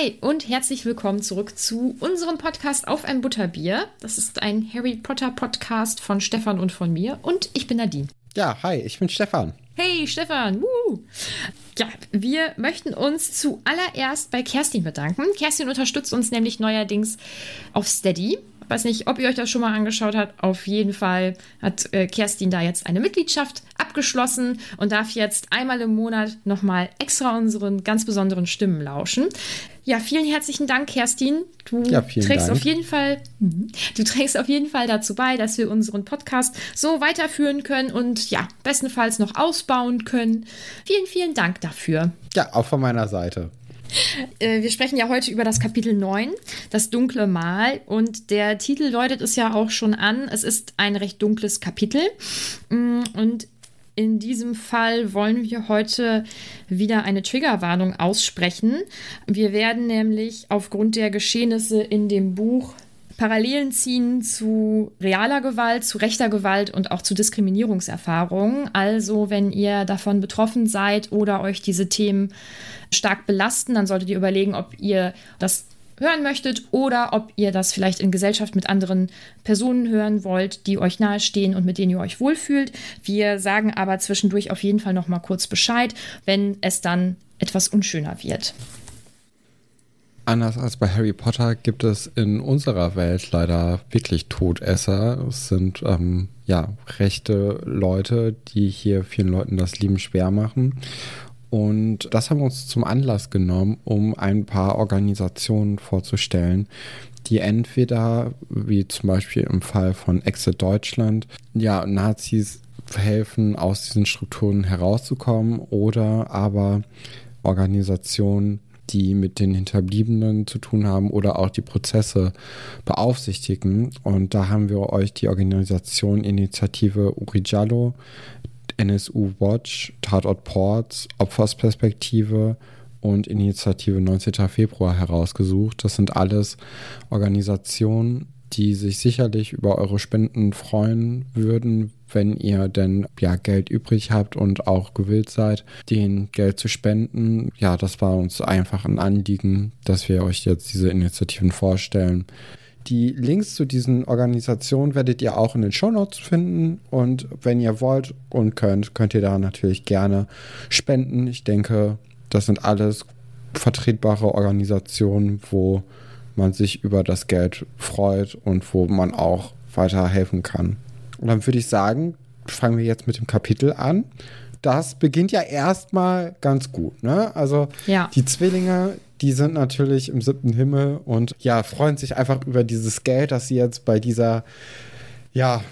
Hi und herzlich willkommen zurück zu unserem Podcast auf ein Butterbier. Das ist ein Harry Potter Podcast von Stefan und von mir und ich bin Nadine. Ja, hi, ich bin Stefan. Hey Stefan, Woo. Ja, wir möchten uns zuallererst bei Kerstin bedanken. Kerstin unterstützt uns nämlich neuerdings auf Steady. Weiß nicht, ob ihr euch das schon mal angeschaut habt. Auf jeden Fall hat äh, Kerstin da jetzt eine Mitgliedschaft abgeschlossen und darf jetzt einmal im Monat nochmal extra unseren ganz besonderen Stimmen lauschen. Ja, vielen herzlichen Dank, Kerstin. Du Ja, trägst Dank. auf jeden Fall, du trägst auf jeden Fall dazu bei, dass wir unseren Podcast so weiterführen können und ja, bestenfalls noch ausbauen können. Vielen, vielen Dank dafür. Ja, auch von meiner Seite. Äh, wir sprechen ja heute über das Kapitel 9, das dunkle Mal. Und der Titel deutet es ja auch schon an. Es ist ein recht dunkles Kapitel. Mm, Und in diesem Fall wollen wir heute wieder eine Triggerwarnung aussprechen. Wir werden nämlich aufgrund der Geschehnisse in dem Buch Parallelen ziehen zu realer Gewalt, zu rechter Gewalt und auch zu Diskriminierungserfahrungen. Also, wenn ihr davon betroffen seid oder euch diese Themen stark belasten, dann solltet ihr überlegen, ob ihr das hören möchtet oder ob ihr das vielleicht in Gesellschaft mit anderen Personen hören wollt, die euch nahestehen und mit denen ihr euch wohlfühlt. Wir sagen aber zwischendurch auf jeden Fall noch mal kurz Bescheid, wenn es dann etwas unschöner wird. Anders als bei Harry Potter gibt es in unserer Welt leider wirklich Todesser. Es sind ähm, ja rechte Leute, die hier vielen Leuten das Leben schwer machen. Und das haben wir uns zum Anlass genommen, um ein paar Organisationen vorzustellen, die entweder, wie zum Beispiel im Fall von Exit Deutschland, ja, Nazis helfen, aus diesen Strukturen herauszukommen oder aber Organisationen, die mit den Hinterbliebenen zu tun haben oder auch die Prozesse beaufsichtigen. Und da haben wir euch die Organisation Initiative Urijallo, NSU Watch, Tatort Ports, Opfersperspektive und Initiative 19. Februar herausgesucht. Das sind alles Organisationen, die sich sicherlich über eure Spenden freuen würden, wenn ihr denn ja Geld übrig habt und auch gewillt seid, denen Geld zu spenden. Ja, das war uns einfach ein Anliegen, dass wir euch jetzt diese Initiativen vorstellen. Die Links zu diesen Organisationen werdet ihr auch in den Shownotes finden und wenn ihr wollt und könnt, könnt ihr da natürlich gerne spenden. Ich denke, das sind alles vertretbare Organisationen, wo man sich über das Geld freut und wo man auch weiterhelfen kann. Und dann würde ich sagen, fangen wir jetzt mit dem Kapitel an. Das beginnt ja erstmal ganz gut. Ne? Also Ja. die Zwillinge, die sind natürlich im siebten Himmel und ja, freuen sich einfach über dieses Geld, das sie jetzt bei dieser, ja,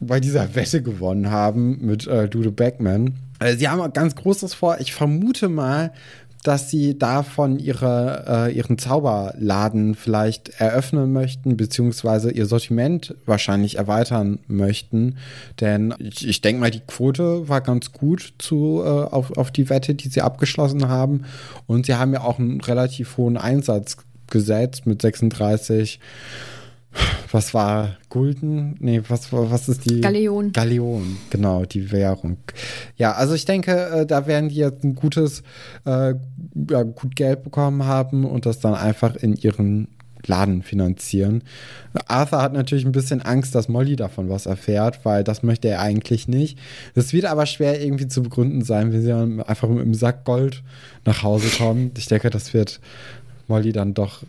bei dieser Wette gewonnen haben mit äh, Dude Backman. äh, sie haben ganz Großes vor. Ich vermute mal, dass sie davon ihre, äh, ihren Zauberladen vielleicht eröffnen möchten, beziehungsweise ihr Sortiment wahrscheinlich erweitern möchten. Denn ich, ich denke mal, die Quote war ganz gut zu, äh, auf, auf die Wette, die sie abgeschlossen haben. Und sie haben ja auch einen relativ hohen Einsatz gesetzt mit 36 was war Gulden? Nee, was, was ist die? Galeon. Galeon, genau, die Währung. Ja, also ich denke, äh, da werden die jetzt ein gutes, äh, ja, gut Geld bekommen haben und das dann einfach in ihren Laden finanzieren. Arthur hat natürlich ein bisschen Angst, dass Molly davon was erfährt, weil das möchte er eigentlich nicht. Es wird aber schwer irgendwie zu begründen sein, wenn sie dann einfach mit einem Sack Gold nach Hause kommen. Ich denke, das wird Molly dann doch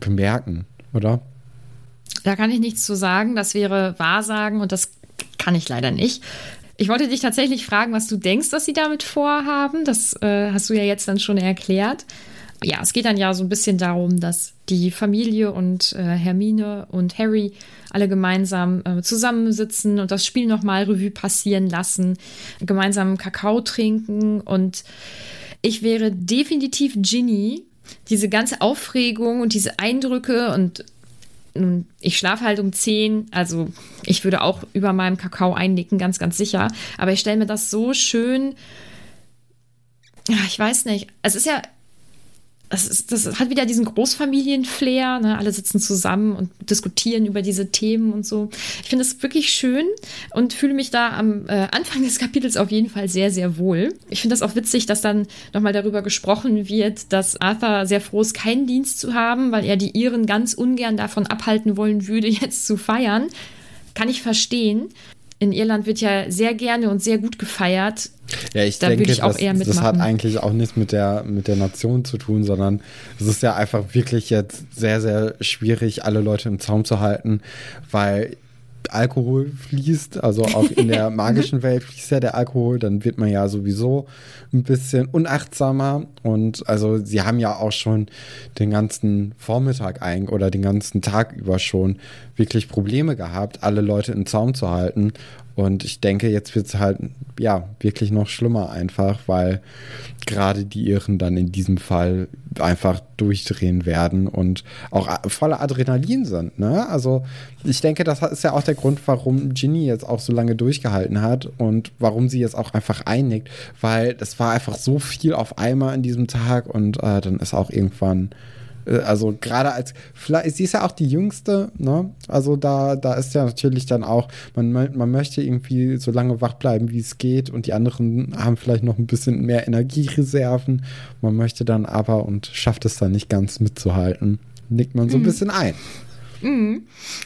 bemerken, oder? Da kann ich nichts zu sagen. Das wäre Wahrsagen und das kann ich leider nicht. Ich wollte dich tatsächlich fragen, was du denkst, dass sie damit vorhaben. Das äh, hast du ja jetzt dann schon erklärt. Ja, es geht dann ja so ein bisschen darum, dass die Familie und äh, Hermine und Harry alle gemeinsam äh, zusammensitzen und das Spiel nochmal Revue passieren lassen, gemeinsam Kakao trinken und ich wäre definitiv Ginny. Diese ganze Aufregung und diese Eindrücke und nun, ich schlafe halt um 10, also ich würde auch über meinem Kakao einnicken, ganz, ganz sicher. Aber ich stelle mir das so schön. Ich weiß nicht. Es ist ja ist, das hat wieder diesen Großfamilien-Flair. Ne? Alle sitzen zusammen und diskutieren über diese Themen und so. Ich finde es wirklich schön und fühle mich da am äh, Anfang des Kapitels auf jeden Fall sehr, sehr wohl. Ich finde das auch witzig, dass dann nochmal darüber gesprochen wird, dass Arthur sehr froh ist, keinen Dienst zu haben, weil er die Iren ganz ungern davon abhalten wollen würde, jetzt zu feiern. Kann ich verstehen in Irland wird ja sehr gerne und sehr gut gefeiert. Ja, ich da denke, ich das, das, hat eigentlich auch nichts mit der, mit der Nation zu tun, sondern es ist ja einfach wirklich jetzt sehr, sehr schwierig, alle Leute im Zaum zu halten, weil Alkohol fließt, also auch in der magischen Welt fließt ja der Alkohol, dann wird man ja sowieso ein bisschen unachtsamer. Und also sie haben ja auch schon den ganzen Vormittag ein oder den ganzen Tag über schon wirklich Probleme gehabt, alle Leute im Zaum zu halten und ich denke, jetzt wird es halt, ja, wirklich noch schlimmer einfach, weil gerade die Irren dann in diesem Fall einfach durchdrehen werden und auch voller Adrenalin sind. Ne? Also ich denke, das ist ja auch der Grund, warum Ginny jetzt auch so lange durchgehalten hat und warum sie jetzt auch einfach einigt, weil es war einfach so viel auf einmal an diesem Tag und äh, dann ist auch irgendwann also gerade als, vielleicht, sie ist ja auch die Jüngste, ne? Also da, da ist ja natürlich dann auch, man, man möchte irgendwie so lange wach bleiben, wie es geht und die anderen haben vielleicht noch ein bisschen mehr Energiereserven. Man möchte dann aber und schafft es dann nicht ganz mitzuhalten. Nickt man so ein mhm. bisschen ein. Mhm.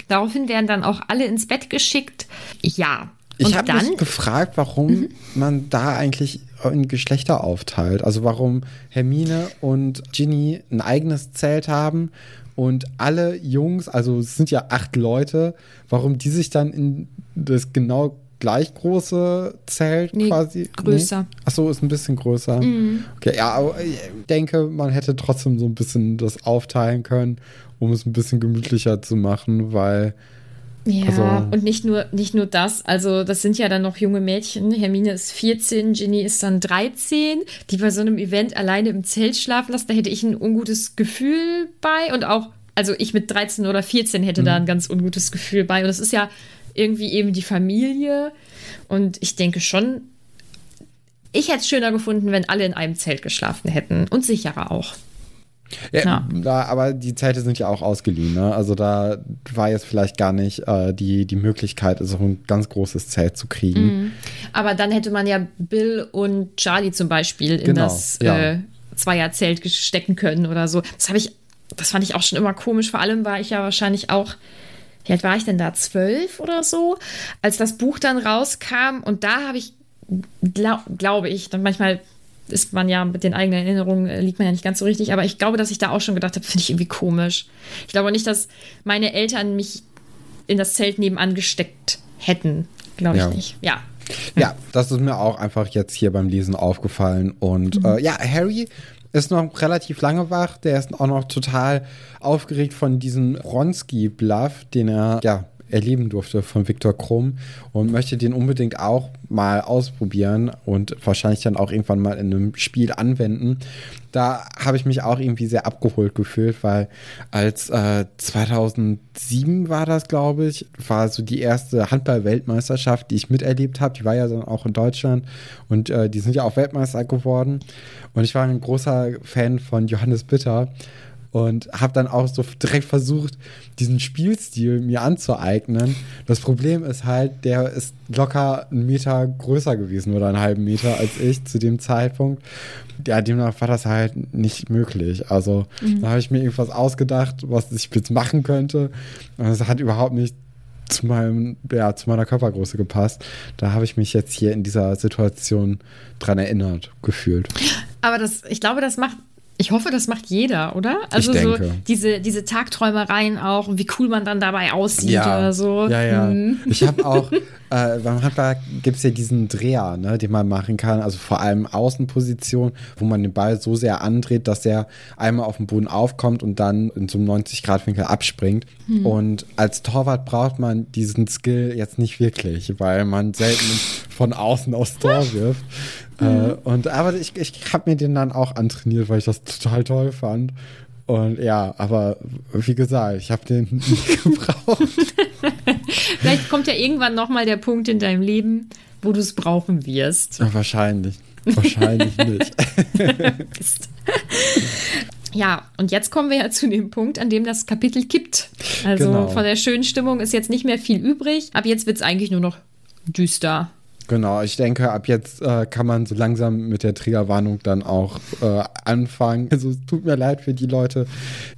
Daraufhin werden dann auch alle ins Bett geschickt. Ja. Ich habe mich gefragt, warum mhm. man da eigentlich in Geschlechter aufteilt. Also warum Hermine und Ginny ein eigenes Zelt haben und alle Jungs, also es sind ja acht Leute, warum die sich dann in das genau gleich große Zelt nee, quasi. Größer. Nee? Achso, ist ein bisschen größer. Mhm. Okay, ja, aber ich denke, man hätte trotzdem so ein bisschen das aufteilen können, um es ein bisschen gemütlicher zu machen, weil ja, also, und nicht nur, nicht nur das, also das sind ja dann noch junge Mädchen. Hermine ist 14, Ginny ist dann 13, die bei so einem Event alleine im Zelt schlafen lassen. Da hätte ich ein ungutes Gefühl bei und auch, also ich mit 13 oder 14 hätte da mhm. ein ganz ungutes Gefühl bei. Und das ist ja irgendwie eben die Familie. Und ich denke schon, ich hätte es schöner gefunden, wenn alle in einem Zelt geschlafen hätten und sicherer auch. Ja, ja. Da, aber die Zelte sind ja auch ausgeliehen. Ne? Also da war jetzt vielleicht gar nicht äh, die, die Möglichkeit, so ein ganz großes Zelt zu kriegen. Mhm. Aber dann hätte man ja Bill und Charlie zum Beispiel in genau, das ja. äh, Zweierzelt stecken können oder so. Das habe ich, das fand ich auch schon immer komisch. Vor allem war ich ja wahrscheinlich auch wie alt war ich denn da? Zwölf oder so, als das Buch dann rauskam. Und da habe ich, glaub, glaube ich, dann manchmal ist man ja mit den eigenen Erinnerungen, äh, liegt man ja nicht ganz so richtig. Aber ich glaube, dass ich da auch schon gedacht habe, finde ich irgendwie komisch. Ich glaube nicht, dass meine Eltern mich in das Zelt nebenan gesteckt hätten. Glaube ich ja. nicht. Ja. Ja, das ist mir auch einfach jetzt hier beim Lesen aufgefallen. Und mhm. äh, ja, Harry ist noch relativ lange wach. Der ist auch noch total aufgeregt von diesem Ronski-Bluff, den er ja erleben durfte von Viktor Krumm und möchte den unbedingt auch mal ausprobieren und wahrscheinlich dann auch irgendwann mal in einem Spiel anwenden. Da habe ich mich auch irgendwie sehr abgeholt gefühlt, weil als äh, 2007 war das, glaube ich, war so die erste Handball-Weltmeisterschaft, die ich miterlebt habe. Die war ja dann auch in Deutschland und äh, die sind ja auch Weltmeister geworden. Und ich war ein großer Fan von Johannes Bitter und habe dann auch so direkt versucht, diesen Spielstil mir anzueignen. Das Problem ist halt, der ist locker einen Meter größer gewesen oder einen halben Meter als ich zu dem Zeitpunkt. Ja, demnach war das halt nicht möglich. Also mhm. da habe ich mir irgendwas ausgedacht, was ich jetzt machen könnte. Und es hat überhaupt nicht zu meinem, ja, zu meiner Körpergröße gepasst. Da habe ich mich jetzt hier in dieser Situation dran erinnert, gefühlt. Aber das, ich glaube, das macht ich hoffe, das macht jeder, oder? Also so diese, diese Tagträumereien auch und wie cool man dann dabei aussieht ja. oder so. Ja, ja. Mhm. Ich habe auch, äh, beim Handball gibt es ja diesen Dreher, ne, den man machen kann, also vor allem Außenposition, wo man den Ball so sehr andreht, dass er einmal auf dem Boden aufkommt und dann in so einem 90-Grad-Winkel abspringt. Mhm. Und als Torwart braucht man diesen Skill jetzt nicht wirklich, weil man selten von außen aufs Tor wirft. Äh, mhm. und aber ich, ich habe mir den dann auch antrainiert, weil ich das total toll fand. Und ja, aber wie gesagt, ich habe den nicht gebraucht. Vielleicht kommt ja irgendwann nochmal der Punkt in deinem Leben, wo du es brauchen wirst. Ja, wahrscheinlich. Wahrscheinlich nicht. Ja, und jetzt kommen wir ja zu dem Punkt, an dem das Kapitel kippt. Also genau. von der schönen Stimmung ist jetzt nicht mehr viel übrig. Ab jetzt wird es eigentlich nur noch düster. Genau, ich denke, ab jetzt äh, kann man so langsam mit der Triggerwarnung dann auch äh, anfangen. Also es tut mir leid für die Leute,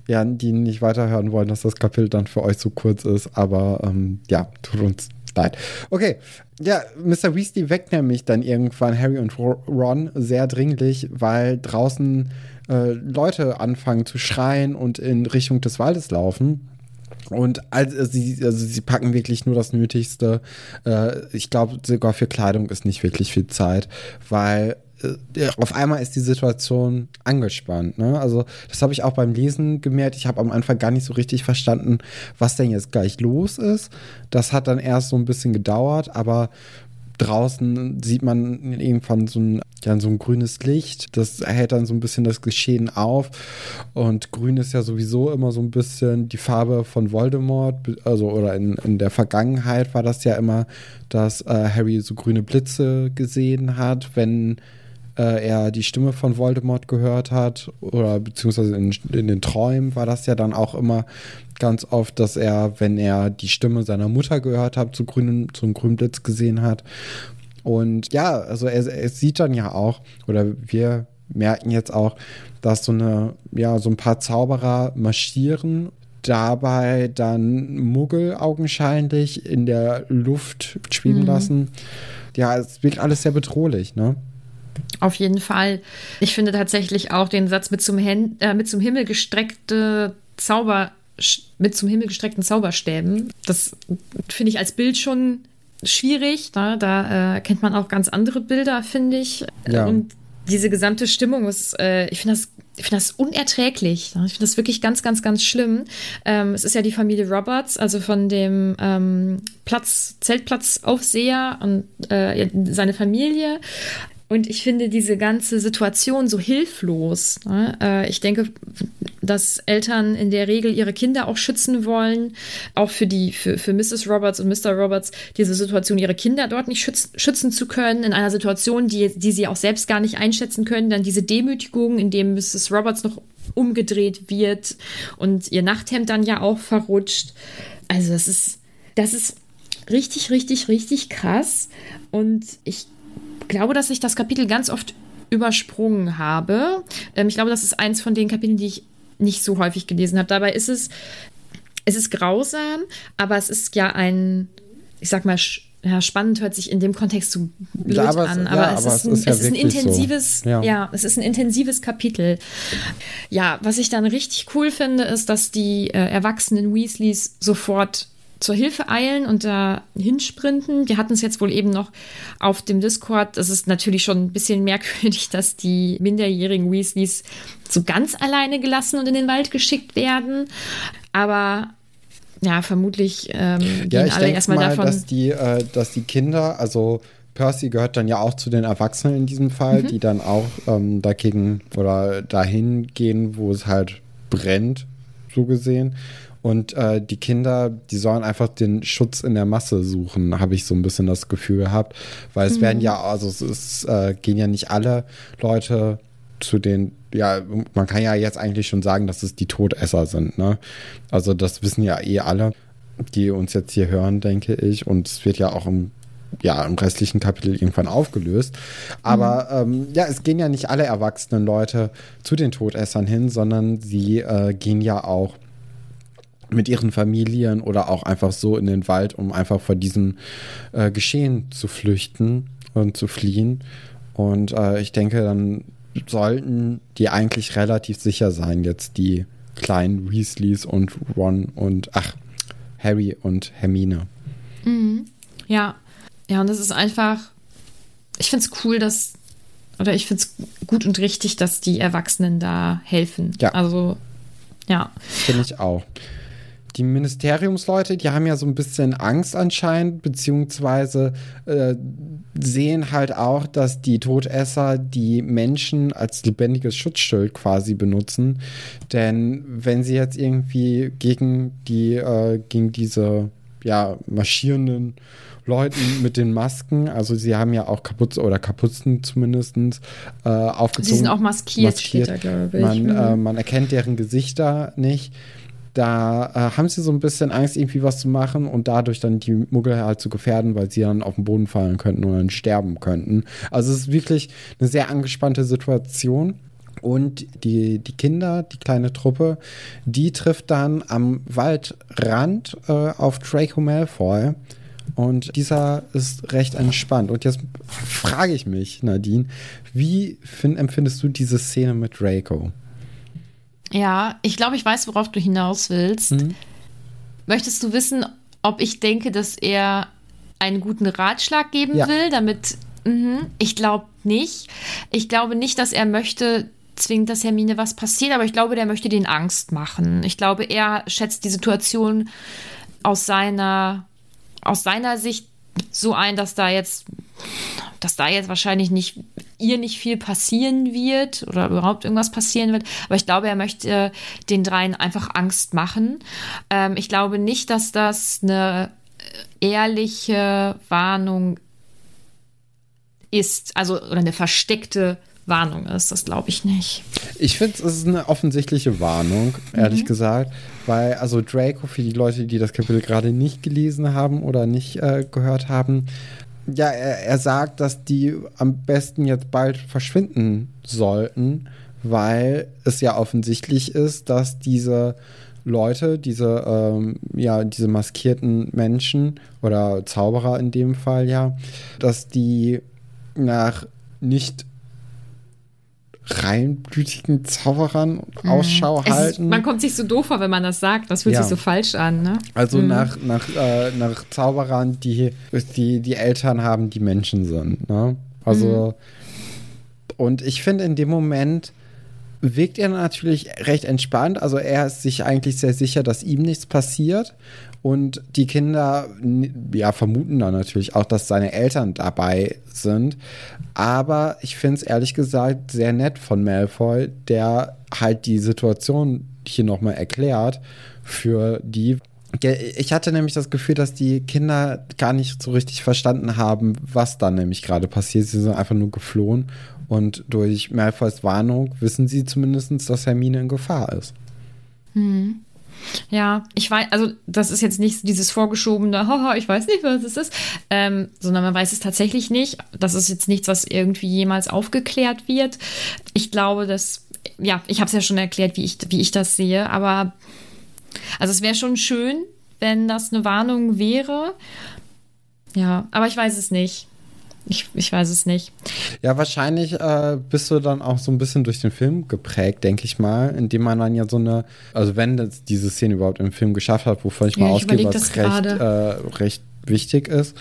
ja, die nicht weiterhören wollen, dass das Kapitel dann für euch so kurz ist, aber ähm, ja, tut uns leid. Okay, ja, Mr. Weasley weckt nämlich dann irgendwann Harry und Ron sehr dringlich, weil draußen äh, Leute anfangen zu schreien und in Richtung des Waldes laufen. Und also sie, also sie packen wirklich nur das Nötigste. Äh, ich glaube, sogar für Kleidung ist nicht wirklich viel Zeit, weil äh, auf einmal ist die Situation angespannt. Ne? Also das habe ich auch beim Lesen gemerkt. Ich habe am Anfang gar nicht so richtig verstanden, was denn jetzt gleich los ist. Das hat dann erst so ein bisschen gedauert, aber draußen sieht man irgendwann so ein, ja, so ein grünes Licht. Das hält dann so ein bisschen das Geschehen auf. Und grün ist ja sowieso immer so ein bisschen die Farbe von Voldemort. Also, oder in, in der Vergangenheit war das ja immer, dass äh, Harry so grüne Blitze gesehen hat, wenn äh, er die Stimme von Voldemort gehört hat, oder beziehungsweise in, in den Träumen war das ja dann auch immer ganz oft, dass er, wenn er die Stimme seiner Mutter gehört hat, zu grünen, zum grünen Blitz gesehen hat. Und ja, also er, er sieht dann ja auch, oder wir merken jetzt auch, dass so eine, ja, so ein paar Zauberer marschieren dabei dann Muggel augenscheinlich in der Luft schweben mhm. lassen. Ja, es wirkt alles sehr bedrohlich, ne? Auf jeden Fall. Ich finde tatsächlich auch den Satz mit zum, Hen äh, mit zum Himmel gestreckte Zauber, mit zum Himmel gestreckten Zauberstäben, das finde ich als Bild schon schwierig. Ne? Da äh, kennt man auch ganz andere Bilder, finde ich. Ja. Und diese gesamte Stimmung ist, äh, ich finde das ich finde das unerträglich. Ne? Ich finde das wirklich ganz, ganz, ganz schlimm. Ähm, es ist ja die Familie Roberts, also von dem ähm, Platz, Zeltplatzaufseher und äh, seine Familie. Und ich finde diese ganze Situation so hilflos. Ne? Äh, ich denke, dass Eltern in der Regel ihre Kinder auch schützen wollen, auch für die, für, für Mrs. Roberts und Mr. Roberts, diese Situation, ihre Kinder dort nicht schützen, schützen zu können, in einer Situation, die, die sie auch selbst gar nicht einschätzen können. Dann diese Demütigung, in dem Mrs. Roberts noch umgedreht wird und ihr Nachthemd dann ja auch verrutscht. Also das ist, das ist richtig, richtig, richtig krass. Und ich glaube, dass ich das Kapitel ganz oft übersprungen habe. Ähm, ich glaube, das ist eins von den Kapiteln, die ich nicht so häufig gelesen habe. Dabei ist es, es ist grausam, aber es ist ja ein, ich sag mal, ja, spannend hört sich in dem Kontext so blöd ja, aber an, aber, es, ist ein, es, ist, ein intensives, so. ja. ja. es ist ein intensives Kapitel. Ja, was ich dann richtig cool finde, ist, dass die äh, erwachsenen Weasleys sofort zur Hilfe eilen und da hinsprinten. Wir hatten es jetzt wohl eben noch auf dem Discord. Das ist natürlich schon ein bisschen merkwürdig, dass die minderjährigen Weasleys so ganz alleine gelassen und in den Wald geschickt werden. Aber ja, vermutlich ähm, gehen ja, ich alle erstmal mal, davon. Dass die, äh, dass die Kinder, also Percy gehört dann ja auch zu den Erwachsenen in diesem Fall, mhm. die dann auch ähm, dagegen oder dahin gehen, wo es halt brennt, so gesehen. Und äh, die Kinder, die sollen einfach den Schutz in der Masse suchen, habe ich so ein bisschen das Gefühl gehabt. Weil es mhm. werden ja, also es ist, äh, gehen ja nicht alle Leute zu den, ja, man kann ja jetzt eigentlich schon sagen, dass es die Todesser sind, ne? Also das wissen ja eh alle, die uns jetzt hier hören, denke ich. Und es wird ja auch im ja, im restlichen Kapitel irgendwann aufgelöst. Aber mhm. ähm, ja, es gehen ja nicht alle erwachsenen Leute zu den Todessern hin, sondern sie äh, gehen ja auch mit ihren Familien oder auch einfach so in den Wald, um einfach vor diesem äh, Geschehen zu flüchten und zu fliehen. Und äh, ich denke, dann sollten die eigentlich relativ sicher sein, jetzt die kleinen Weasleys und Ron und ach, Harry und Hermine. Mhm. Ja. Ja, und es ist einfach, ich finde es cool, dass, oder ich finde es gut und richtig, dass die Erwachsenen da helfen. Ja. Also, ja. Finde ich auch die Ministeriumsleute, die haben ja so ein bisschen Angst anscheinend, beziehungsweise äh, sehen halt auch, dass die Todesser die Menschen als lebendiges Schutzschild quasi benutzen. Denn wenn sie jetzt irgendwie gegen die, äh, gegen diese ja, marschierenden Leuten mit den Masken, also sie haben ja auch Kapuze oder Kapuzen zumindest äh, aufgezogen. Sie sind auch maskiert, maskiert. Da, glaube ich. Man, äh, mhm. man erkennt deren Gesichter nicht da äh, haben sie so ein bisschen Angst, irgendwie was zu machen und dadurch dann die Muggel halt zu gefährden, weil sie dann auf den Boden fallen könnten oder dann sterben könnten. Also es ist wirklich eine sehr angespannte Situation. Und die, die Kinder, die kleine Truppe, die trifft dann am Waldrand äh, auf Draco Malfoy. Und dieser ist recht entspannt. Und jetzt frage ich mich, Nadine, wie find, empfindest du diese Szene mit Draco? Ja, ich glaube, ich weiß, worauf du hinaus willst. Mhm. Möchtest du wissen, ob ich denke, dass er einen guten Ratschlag geben ja. will, damit. Mh, ich glaube nicht. Ich glaube nicht, dass er möchte, zwingend, dass Hermine was passiert, aber ich glaube, der möchte den Angst machen. Ich glaube, er schätzt die Situation aus seiner, aus seiner Sicht so ein, dass da jetzt, dass da jetzt wahrscheinlich nicht ihr nicht viel passieren wird oder überhaupt irgendwas passieren wird. Aber ich glaube, er möchte den dreien einfach Angst machen. Ähm, ich glaube nicht, dass das eine ehrliche Warnung ist, also oder eine versteckte Warnung ist. Das glaube ich nicht. Ich finde, es ist eine offensichtliche Warnung, ehrlich mhm. gesagt. Weil, also Draco, für die Leute, die das Kapitel gerade nicht gelesen haben oder nicht äh, gehört haben, ja, er, er sagt, dass die am besten jetzt bald verschwinden sollten, weil es ja offensichtlich ist, dass diese Leute, diese, ähm, ja, diese maskierten Menschen oder Zauberer in dem Fall ja, dass die nach nicht reinblütigen Zauberern mhm. Ausschau halten. Ist, man kommt sich so doof vor, wenn man das sagt. Das fühlt ja. sich so falsch an. Ne? Also mhm. nach, nach, äh, nach Zauberern, die, die die Eltern haben, die Menschen sind. Ne? Also, mhm. und ich finde in dem Moment wirkt er natürlich recht entspannt. Also er ist sich eigentlich sehr sicher, dass ihm nichts passiert. Und die Kinder ja, vermuten dann natürlich auch, dass seine Eltern dabei sind. Aber ich finde es ehrlich gesagt sehr nett von Malfoy, der halt die Situation hier nochmal erklärt für die. Ich hatte nämlich das Gefühl, dass die Kinder gar nicht so richtig verstanden haben, was da nämlich gerade passiert. Sie sind einfach nur geflohen und durch Malfoys Warnung wissen sie zumindest, dass Hermine in Gefahr ist. Hm. Ja, ich weiß, also das ist jetzt nicht dieses vorgeschobene, haha, ich weiß nicht, was es ist, ähm, sondern man weiß es tatsächlich nicht. Das ist jetzt nichts, was irgendwie jemals aufgeklärt wird. Ich glaube, dass, ja, ich habe es ja schon erklärt, wie ich, wie ich das sehe, aber also es wäre schon schön, wenn das eine Warnung wäre. Ja, aber ich weiß es nicht. Ich, ich weiß es nicht. Ja, wahrscheinlich äh, bist du dann auch so ein bisschen durch den Film geprägt, denke ich mal, indem man dann ja so eine, also wenn das diese Szene überhaupt im Film geschafft hat, wovon ich ja, mal ausgehe, was recht, äh, recht wichtig ist.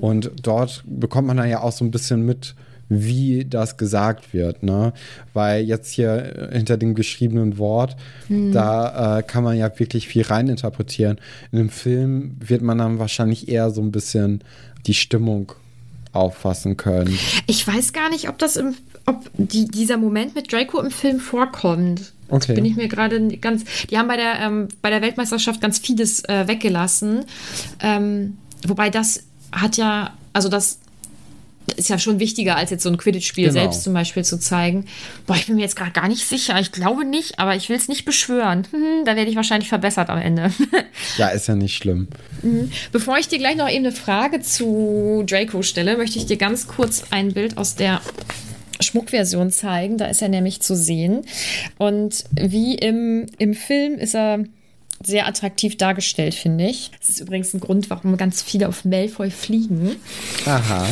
Und dort bekommt man dann ja auch so ein bisschen mit, wie das gesagt wird, ne? Weil jetzt hier hinter dem geschriebenen Wort, mhm. da äh, kann man ja wirklich viel reininterpretieren. In dem Film wird man dann wahrscheinlich eher so ein bisschen die Stimmung auffassen können. Ich weiß gar nicht, ob das im, ob die, dieser Moment mit Draco im Film vorkommt. Okay. bin ich mir gerade ganz. Die haben bei der, ähm, bei der Weltmeisterschaft ganz vieles äh, weggelassen. Ähm, wobei das hat ja, also das ist ja schon wichtiger, als jetzt so ein Quidditch-Spiel genau. selbst zum Beispiel zu zeigen. Boah, ich bin mir jetzt gerade gar nicht sicher. Ich glaube nicht, aber ich will es nicht beschwören. Hm, da werde ich wahrscheinlich verbessert am Ende. ja, ist ja nicht schlimm. Mhm. Bevor ich dir gleich noch eben eine Frage zu Draco stelle, möchte ich dir ganz kurz ein Bild aus der Schmuckversion zeigen. Da ist er nämlich zu sehen. Und wie im, im Film ist er sehr attraktiv dargestellt, finde ich. Das ist übrigens ein Grund, warum ganz viele auf Malfoy fliegen. Aha.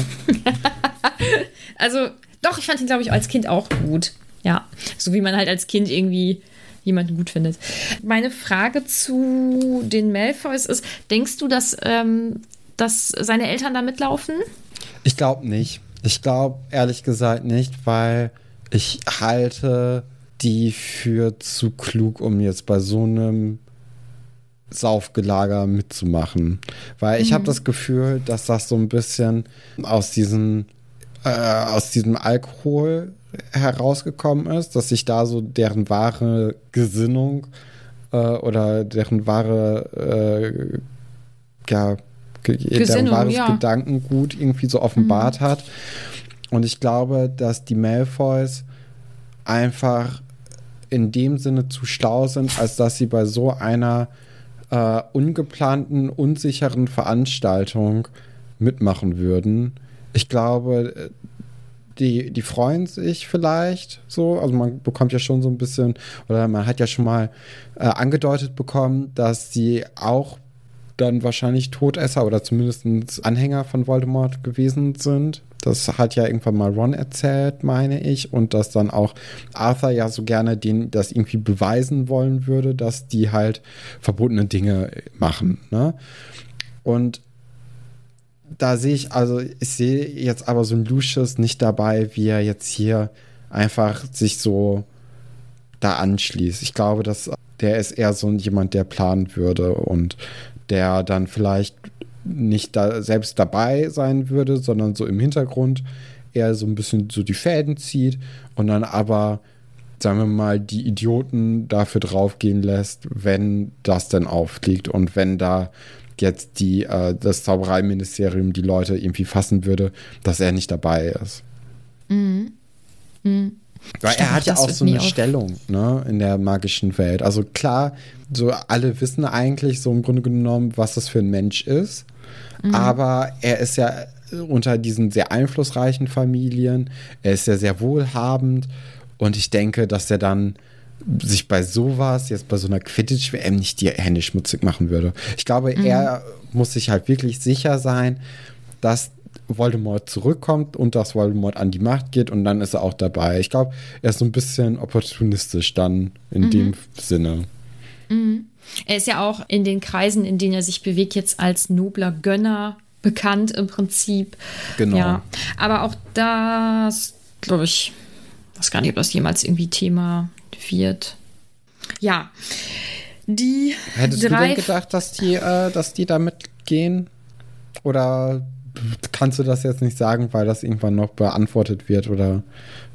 also, doch, ich fand ihn, glaube ich, als Kind auch gut. Ja, so wie man halt als Kind irgendwie jemanden gut findet. Meine Frage zu den Malfoys ist, denkst du, dass, ähm, dass seine Eltern da mitlaufen? Ich glaube nicht. Ich glaube ehrlich gesagt nicht, weil ich halte die für zu klug, um jetzt bei so einem Saufgelager mitzumachen. Weil ich mhm. habe das Gefühl, dass das so ein bisschen aus diesem, äh, aus diesem Alkohol herausgekommen ist, dass sich da so deren wahre Gesinnung äh, oder deren wahre äh, ja, deren wahres ja. Gedankengut irgendwie so offenbart mhm. hat. Und ich glaube, dass die Malfoys einfach in dem Sinne zu schlau sind, als dass sie bei so einer äh, ungeplanten, unsicheren Veranstaltung mitmachen würden. Ich glaube, die, die freuen sich vielleicht so. Also man bekommt ja schon so ein bisschen, oder man hat ja schon mal äh, angedeutet bekommen, dass sie auch dann wahrscheinlich Todesser oder zumindest Anhänger von Voldemort gewesen sind. Das hat ja irgendwann mal Ron erzählt, meine ich. Und dass dann auch Arthur ja so gerne den, das irgendwie beweisen wollen würde, dass die halt verbotene Dinge machen. Ne? Und da sehe ich, also ich sehe jetzt aber so ein Lucius nicht dabei, wie er jetzt hier einfach sich so da anschließt. Ich glaube, dass der ist eher so jemand, der planen würde und der dann vielleicht nicht da selbst dabei sein würde, sondern so im Hintergrund eher so ein bisschen so die Fäden zieht und dann aber, sagen wir mal, die Idioten dafür draufgehen lässt, wenn das denn aufliegt und wenn da jetzt die, äh, das Zaubereiministerium die Leute irgendwie fassen würde, dass er nicht dabei ist. Mhm. Mhm. Weil er hat ja auch so eine Stellung ne, in der magischen Welt. Also klar, so alle wissen eigentlich so im Grunde genommen, was das für ein Mensch ist. Mhm. Aber er ist ja unter diesen sehr einflussreichen Familien. Er ist ja sehr wohlhabend. Und ich denke, dass er dann sich bei sowas, jetzt bei so einer Quidditch-WM, nicht die Hände schmutzig machen würde. Ich glaube, mhm. er muss sich halt wirklich sicher sein, dass Voldemort zurückkommt und dass Voldemort an die Macht geht und dann ist er auch dabei. Ich glaube, er ist so ein bisschen opportunistisch dann in mhm. dem Sinne. Mhm. Er ist ja auch in den Kreisen, in denen er sich bewegt, jetzt als nobler Gönner bekannt im Prinzip. Genau. Ja. Aber auch das, glaube ich, weiß gar nicht, ob das jemals irgendwie Thema wird. Ja. Die Hättest drei du denn gedacht, dass die, äh, dass die damit gehen? Oder kannst du das jetzt nicht sagen, weil das irgendwann noch beantwortet wird oder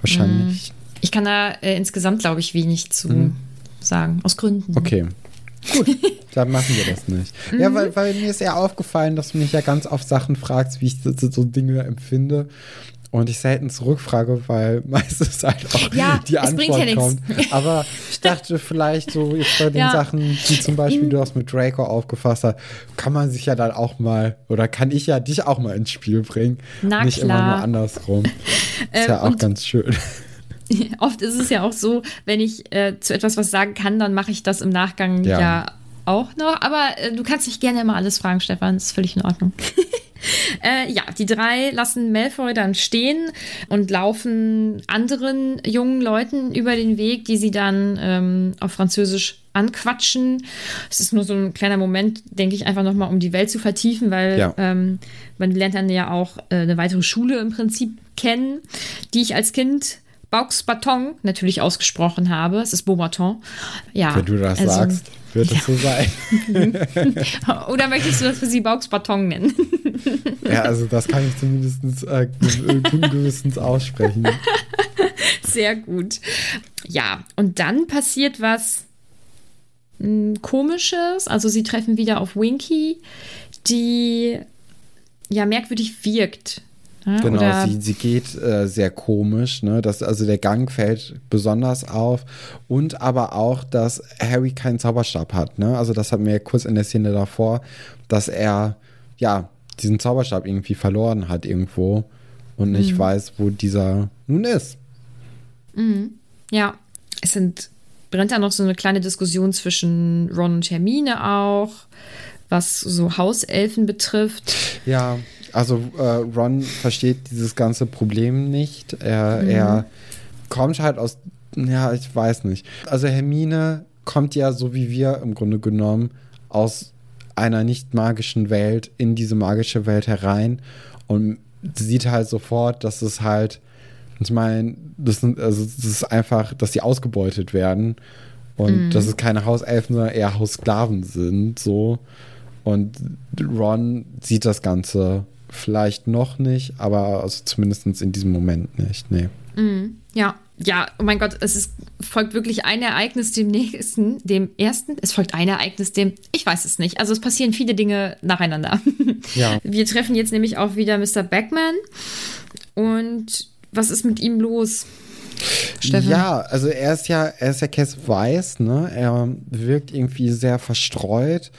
wahrscheinlich? Hm. Ich kann da äh, insgesamt, glaube ich, wenig zu mhm. sagen, aus Gründen. Okay. Gut, dann machen wir das nicht. Ja, mhm. weil, weil mir ist eher aufgefallen, dass du mich ja ganz oft Sachen fragst, wie ich so, so Dinge empfinde und ich selten zurückfrage, weil meistens halt auch ja, die Antwort ja kommt. Aber ich dachte vielleicht so jetzt bei den ja. Sachen, die zum Beispiel du hast mit Draco aufgefasst hast, kann man sich ja dann auch mal oder kann ich ja dich auch mal ins Spiel bringen. Na nicht klar. immer nur andersrum. Ist ähm, ja auch ganz schön. Oft ist es ja auch so, wenn ich äh, zu etwas was sagen kann, dann mache ich das im Nachgang ja, ja auch noch. Aber äh, du kannst dich gerne immer alles fragen, Stefan. Das ist völlig in Ordnung. Äh, ja, die drei lassen Malfoy dann stehen und laufen anderen jungen Leuten über den Weg, die sie dann ähm, auf Französisch anquatschen. Es ist nur so ein kleiner Moment, denke ich, einfach nochmal, um die Welt zu vertiefen, weil ja. ähm, man lernt dann ja auch äh, eine weitere Schule im Prinzip kennen, die ich als Kind Baux Baton natürlich ausgesprochen habe. Es ist Beaubaton. Ja, Wenn du das also, sagst, wird es ja. so sein. Oder möchtest du, dass wir sie Baux Baton nennen? ja, also das kann ich zumindest äh, guten Gewissens aussprechen. Sehr gut. Ja, und dann passiert was mh, Komisches. Also sie treffen wieder auf Winky, die ja merkwürdig wirkt. Ja, Genau, oder- sie, sie geht äh, sehr komisch, ne? Das, also der Gang fällt besonders auf und aber auch, dass Harry keinen Zauberstab hat, ne? Also das hatten wir ja kurz in der Szene davor, dass er ja diesen Zauberstab irgendwie verloren hat irgendwo und Mhm. nicht weiß, wo dieser nun ist. Ja, es sind, brennt da noch so eine kleine Diskussion zwischen Ron und Hermine auch, was so Hauselfen betrifft. Ja, also äh, Ron versteht dieses ganze Problem nicht. Er, er kommt halt aus, ja, ich weiß nicht. Also Hermine kommt ja so wie wir im Grunde genommen aus einer nicht magischen Welt in diese magische Welt herein und sieht halt sofort, dass es halt, ich meine, das, sind, also das ist einfach, dass sie ausgebeutet werden und dass es keine Hauselfen, sondern eher Haussklaven sind, so. Und Ron sieht das Ganze vielleicht noch nicht, aber also zumindest in diesem Moment nicht. Nee. Ja, ja, oh mein Gott, es ist, folgt wirklich ein Ereignis dem nächsten, dem ersten. Es folgt ein Ereignis dem, ich weiß es nicht. Also es passieren viele Dinge nacheinander. Ja. Wir treffen jetzt nämlich auch wieder Mr. Backman. Und was ist mit ihm los? Steffen? Ja, also er ist ja, er ist ja Cass Weiß, ne? Er wirkt irgendwie sehr verstreut.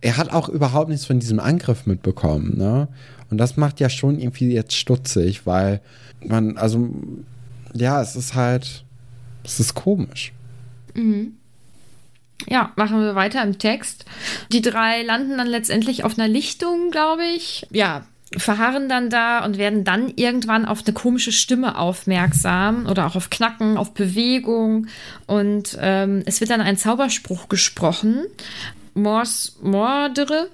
Er hat auch überhaupt nichts von diesem Angriff mitbekommen, ne? Und das macht ja schon irgendwie jetzt stutzig, weil man, also, ja, es ist halt, es ist komisch. Ja, machen wir weiter im Text. Die drei landen dann letztendlich auf einer Lichtung, glaube ich. Ja, verharren dann da und werden dann irgendwann auf eine komische Stimme aufmerksam oder auch auf Knacken, auf Bewegung. Und ähm, es wird dann ein Zauberspruch gesprochen. Mors mordere.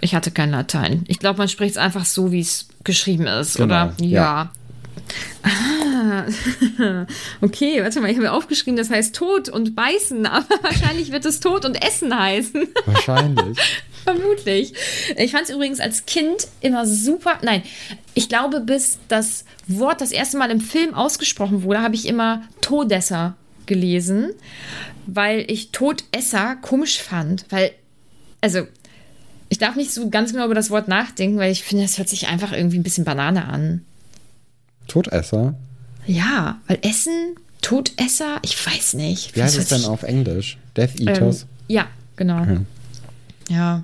Ich hatte kein Latein. Ich glaube, man spricht es einfach so, wie es geschrieben ist, Genau, oder? ja. ja. Ah, okay, warte mal, ich habe mir aufgeschrieben, das heißt Tod und Beißen, aber wahrscheinlich wird es Tod und Essen heißen. Wahrscheinlich. Vermutlich. Ich fand es übrigens als Kind immer super. Nein, ich glaube, bis das Wort das erste Mal im Film ausgesprochen wurde, habe ich immer Todesser gelesen, weil ich Todesser komisch fand. Weil, also, ich darf nicht so ganz genau über das Wort nachdenken, weil ich finde, es hört sich einfach irgendwie ein bisschen Banane an. Todesser? Ja, weil Essen, Todesser, ich weiß nicht. Wie heißt Das es denn auf Englisch? Death ähm, Eaters? Ja, genau. Okay. Ja.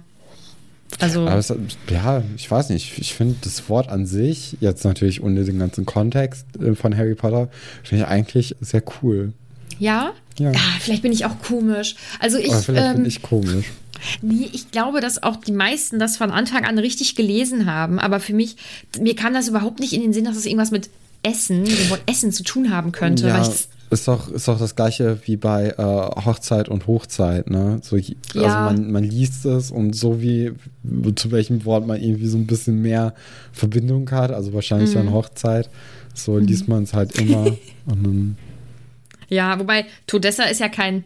Also. Aber es, ja, ich weiß nicht. Ich finde das Wort an sich, jetzt natürlich ohne den ganzen Kontext äh, von Harry Potter, finde ich eigentlich sehr cool. Ja? Ja. Ah, vielleicht bin ich auch komisch. Also ich, Aber vielleicht ähm, bin ich komisch. Nee, ich glaube, dass auch die meisten das von Anfang an richtig gelesen haben. Aber für mich, mir kam das überhaupt nicht in den Sinn, dass es irgendwas mit Essen, dem Wort Essen zu tun haben könnte. Ja, ist doch, ist doch das gleiche wie bei äh, Hochzeit und Hochzeit, ne? So, also Ja. man, man liest es und so wie zu welchem Wort man irgendwie so ein bisschen mehr Verbindung hat, also wahrscheinlich Mhm. dann Hochzeit, so liest man es halt immer. ja, wobei Todessa ist ja kein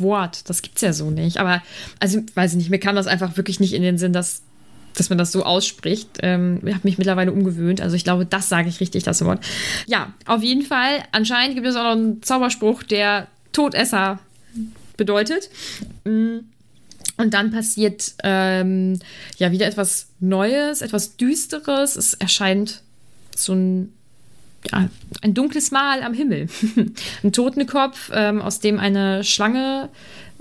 Wort. Das gibt's ja so nicht. Aber, also, weiß ich nicht, mir kam das einfach wirklich nicht in den Sinn, dass dass man das so ausspricht. Ähm, ich habe mich mittlerweile umgewöhnt. Also ich glaube, das sage ich richtig, das Wort. Ja, auf jeden Fall. Anscheinend gibt es auch noch einen Zauberspruch, der Todesser bedeutet. Mm. Und dann passiert ähm, ja wieder etwas Neues, etwas Düsteres. Es erscheint so ein, ja, ein dunkles Mal am Himmel. ein Totenkopf, ähm, aus dem eine Schlange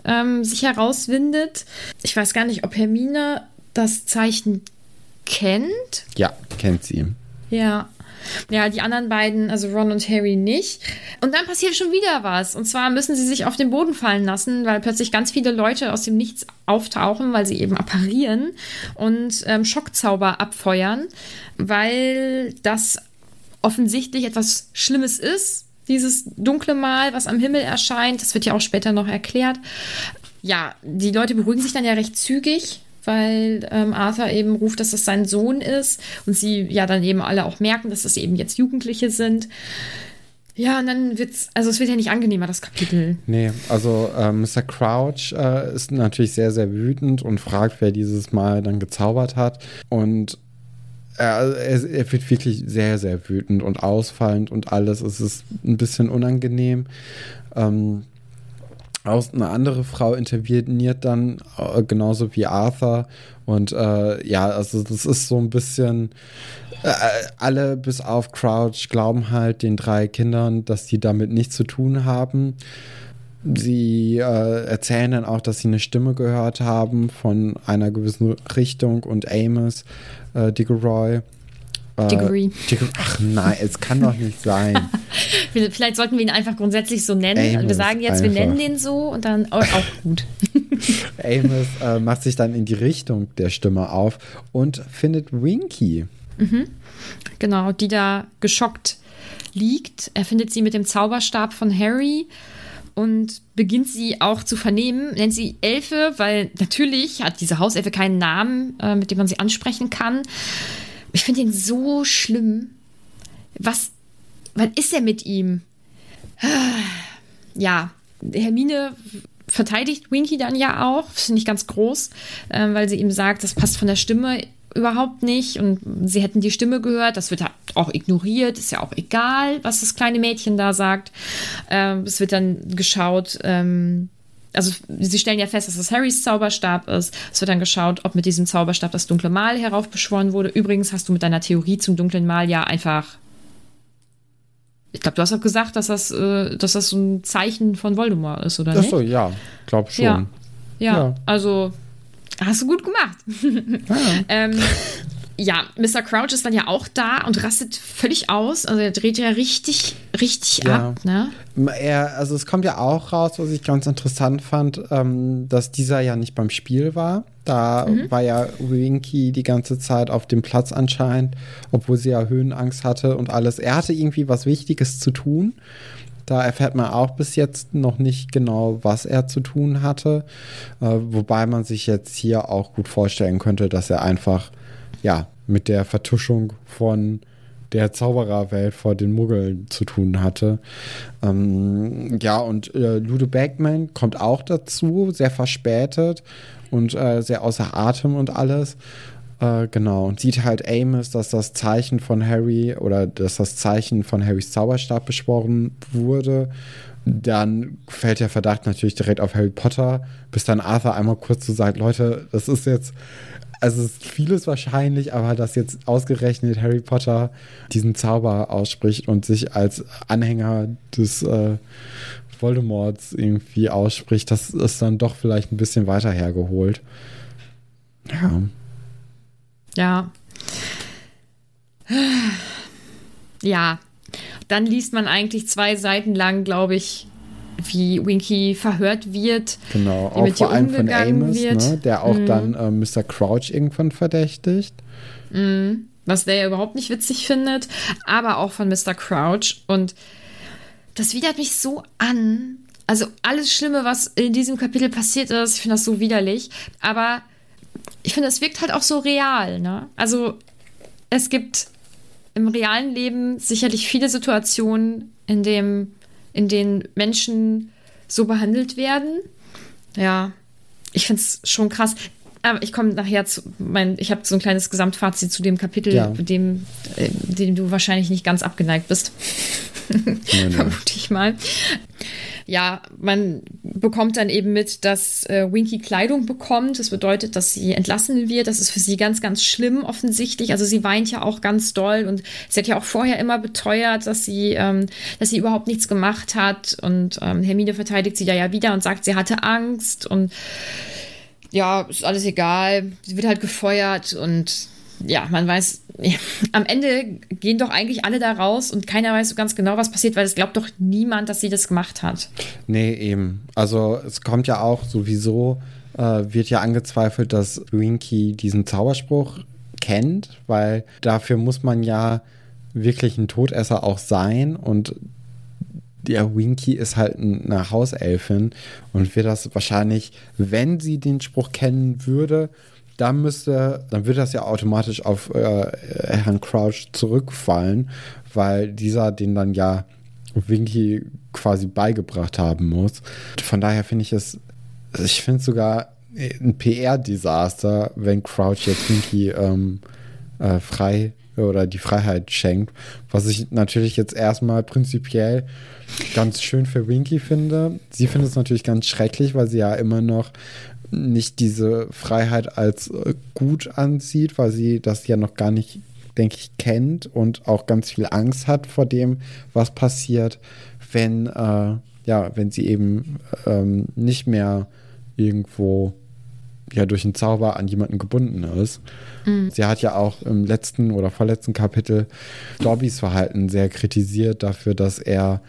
ähm, sich herauswindet. Ich weiß gar nicht, ob Hermine das Zeichen kennt. ja, kennt sie. Ja. Ja, die anderen beiden, also Ron und Harry nicht. Und dann passiert schon wieder was. Und zwar müssen sie sich auf den Boden fallen lassen, weil plötzlich ganz viele Leute aus dem Nichts auftauchen, weil sie eben apparieren und ähm, Schockzauber abfeuern, weil das offensichtlich etwas Schlimmes ist. Dieses dunkle Mal, was am Himmel erscheint, das wird ja auch später noch erklärt. Ja, die Leute beruhigen sich dann ja recht zügig, weil ähm, Arthur eben ruft, dass das sein Sohn ist und sie ja dann eben alle auch merken, dass das eben jetzt Jugendliche sind. Ja, und dann wird's, also es wird ja nicht angenehmer, das Kapitel. Nee, also äh, Mr. Crouch äh, ist natürlich sehr, sehr wütend und fragt, wer dieses Mal dann gezaubert hat. Und er, er, wird wirklich sehr, sehr wütend und ausfallend und alles. Es ist ein bisschen unangenehm. Ähm, aus eine andere Frau interveniert dann äh, genauso wie Arthur und äh, ja, also das ist so ein bisschen äh, alle bis auf Crouch glauben halt den drei Kindern, dass die damit nichts zu tun haben. Sie äh, erzählen dann auch, dass sie eine Stimme gehört haben von einer gewissen Richtung und Amos äh, Diggeroy. Äh, Diggory. Ach nein, es kann doch nicht sein. Vielleicht sollten wir ihn einfach grundsätzlich so nennen. Amos wir sagen jetzt, einfach. wir nennen den so und dann oh, auch gut. Amos äh, macht sich dann in die Richtung der Stimme auf und findet Winky. Mhm. Genau, die da geschockt liegt. Er findet sie mit dem Zauberstab von Harry und beginnt sie auch zu vernehmen, nennt sie Elfe, weil natürlich hat diese Hauselfe keinen Namen, äh, mit dem man sie ansprechen kann. Ich finde ihn so schlimm. Was, was ist er mit ihm? Ja, Hermine verteidigt Winky dann ja auch, finde ich ganz groß, äh, weil sie ihm sagt, das passt von der Stimme überhaupt nicht und sie hätten die Stimme gehört. Das wird halt auch ignoriert, ist ja auch egal, was das kleine Mädchen da sagt. Ähm, es wird dann geschaut, ähm, also sie stellen ja fest, dass das Harrys Zauberstab ist. Es wird dann geschaut, ob mit diesem Zauberstab das dunkle Mal heraufbeschworen wurde. Übrigens hast du mit deiner Theorie zum dunklen Mal ja einfach. Ich glaube, du hast auch gesagt, dass das, äh, dass das so ein Zeichen von Voldemort ist, oder nicht? Achso, ja, glaub schon. Ja. ja, ja. also Hast du gut gemacht. Ah. ähm, ja, Mr. Crouch ist dann ja auch da und rastet völlig aus. Also er dreht ja richtig, richtig ja. ab. Ne? Er, also es kommt ja auch raus, was ich ganz interessant fand, ähm, dass dieser ja nicht beim Spiel war. Da mhm. war ja Winky die ganze Zeit auf dem Platz anscheinend, obwohl sie ja Höhenangst hatte und alles. Er hatte irgendwie was Wichtiges zu tun. Da erfährt man auch bis jetzt noch nicht genau, was er zu tun hatte. Äh, wobei man sich jetzt hier auch gut vorstellen könnte, dass er einfach ja mit der Vertuschung von der Zaubererwelt vor den Muggeln zu tun hatte. Ähm, ja, und äh, Ludo Bagman kommt auch dazu, sehr verspätet und äh, sehr außer Atem und alles. Äh, genau, und sieht halt Amos, dass das Zeichen von Harry oder dass das Zeichen von Harrys Zauberstab beschworen wurde. Dann fällt der Verdacht natürlich direkt auf Harry Potter, bis dann Arthur einmal kurz so sagt: Leute, das ist jetzt, also es ist vieles wahrscheinlich, aber dass jetzt ausgerechnet Harry Potter diesen Zauber ausspricht und sich als Anhänger des äh, Voldemorts irgendwie ausspricht, das ist dann doch vielleicht ein bisschen weiter hergeholt. Ja. Ja. Ja. Dann liest man eigentlich zwei Seiten lang, glaube ich, wie Winky verhört wird. Genau, auch vor allem von Amos, ne, der auch mhm. dann äh, Mr. Crouch irgendwann verdächtigt. Mhm. Was der ja überhaupt nicht witzig findet, aber auch von Mr. Crouch. Und das widert mich so an. Also alles Schlimme, was in diesem Kapitel passiert ist, ich finde das so widerlich. Aber ich finde, es wirkt halt auch so real. Ne? Also es gibt im realen Leben sicherlich viele Situationen, in, dem, in denen Menschen so behandelt werden. Ja, ich finde es schon krass. Aber ich komme nachher zu mein, ich habe so ein kleines Gesamtfazit zu dem Kapitel, ja. dem, äh, dem du wahrscheinlich nicht ganz abgeneigt bist. Vermute ich mal ja, man bekommt dann eben mit, dass äh, Winky Kleidung bekommt. Das bedeutet, dass sie entlassen wird. Das ist für sie ganz, ganz schlimm offensichtlich. Also sie weint ja auch ganz doll und sie hat ja auch vorher immer beteuert, dass sie, ähm, dass sie überhaupt nichts gemacht hat. Und ähm, Hermine verteidigt sie da ja wieder und sagt, sie hatte Angst und ja, ist alles egal. Sie wird halt gefeuert und ja, man weiß, ja, am Ende gehen doch eigentlich alle da raus und keiner weiß so ganz genau, was passiert, weil es glaubt doch niemand, dass sie das gemacht hat. Nee, eben. Also es kommt ja auch sowieso, äh, wird ja angezweifelt, dass Winky diesen Zauberspruch kennt, weil dafür muss man ja wirklich ein Todesser auch sein und der Winky ist halt eine Hauselfin und wird das wahrscheinlich, wenn sie den Spruch kennen würde, dann müsste, dann würde das ja automatisch auf äh, Herrn Crouch zurückfallen, weil dieser den dann ja Winky quasi beigebracht haben muss. Von daher finde ich es, ich finde es sogar ein PR-Desaster, wenn Crouch jetzt Winky ähm, äh, frei oder die Freiheit schenkt. Was ich natürlich jetzt erstmal prinzipiell ganz schön für Winky finde. Sie findet es natürlich ganz schrecklich, weil sie ja immer noch nicht diese Freiheit als äh, gut ansieht, weil sie das ja noch gar nicht, denke ich, kennt und auch ganz viel Angst hat vor dem, was passiert, wenn, äh, ja, wenn sie eben ähm, nicht mehr irgendwo ja durch einen Zauber an jemanden gebunden ist. Mhm. Sie hat ja auch im letzten oder vorletzten Kapitel Dobbys Verhalten sehr kritisiert dafür, dass er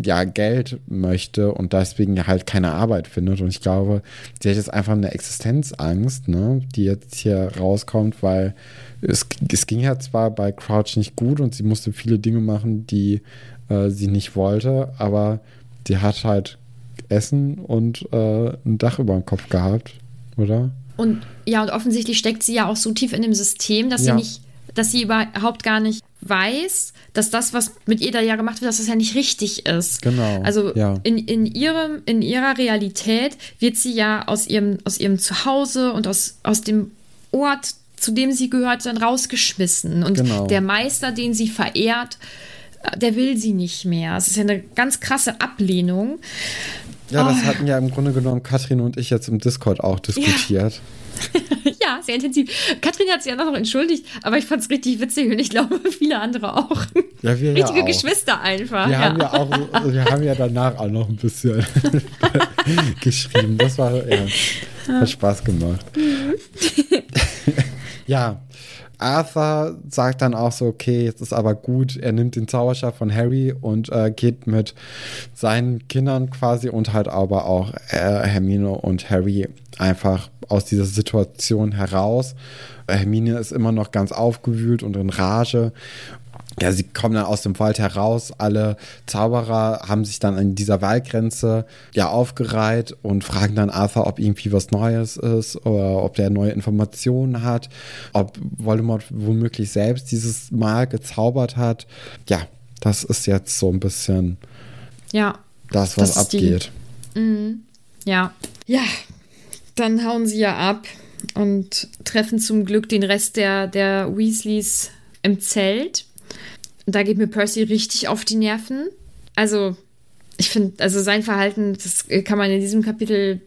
ja Geld möchte und deswegen ja halt keine Arbeit findet. Und ich glaube, sie hat jetzt einfach eine Existenzangst, ne, die jetzt hier rauskommt, weil es, es ging ja zwar bei Crouch nicht gut und sie musste viele Dinge machen, die äh, sie nicht wollte, aber sie hat halt Essen und äh, ein Dach über dem Kopf gehabt oder? Und ja, und offensichtlich steckt sie ja auch so tief in dem System, dass ja. sie nicht, dass sie überhaupt gar nicht weiß, dass das, was mit ihr da ja gemacht wird, dass das ja nicht richtig ist. Genau. Also ja. in, in, ihrem, in ihrer Realität wird sie ja aus ihrem, aus ihrem Zuhause und aus, aus dem Ort, zu dem sie gehört, dann rausgeschmissen. Und genau. der Meister, den sie verehrt, der will sie nicht mehr. Es ist ja eine ganz krasse Ablehnung. Ja, das oh. hatten ja im Grunde genommen Katrin und ich jetzt im Discord auch diskutiert. Ja, ja sehr intensiv. Katrin hat sich ja noch entschuldigt, aber ich fand es richtig witzig und ich glaube, viele andere auch. Ja, wir Richtige ja auch. Geschwister einfach. Wir, ja. Haben ja auch, wir haben ja danach auch noch ein bisschen geschrieben. Das war, ja, hat Spaß gemacht. ja, Arthur sagt dann auch so, okay, jetzt ist aber gut, er nimmt den Zauberstab von Harry und äh, geht mit seinen Kindern quasi und halt aber auch äh, Hermine und Harry einfach aus dieser Situation heraus. Hermine ist immer noch ganz aufgewühlt und in Rage ja, sie kommen dann aus dem Wald heraus. Alle Zauberer haben sich dann an dieser Waldgrenze ja aufgereiht und fragen dann Arthur, ob irgendwie was Neues ist oder ob der neue Informationen hat, ob Voldemort womöglich selbst dieses Mal gezaubert hat. Ja, das ist jetzt so ein bisschen ja, das, was das abgeht. Mm, ja. Ja, dann hauen sie ja ab und treffen zum Glück den Rest der, der Weasleys im Zelt. Da geht mir Percy richtig auf die Nerven. Also, ich finde, also sein Verhalten, das kann man in diesem Kapitel,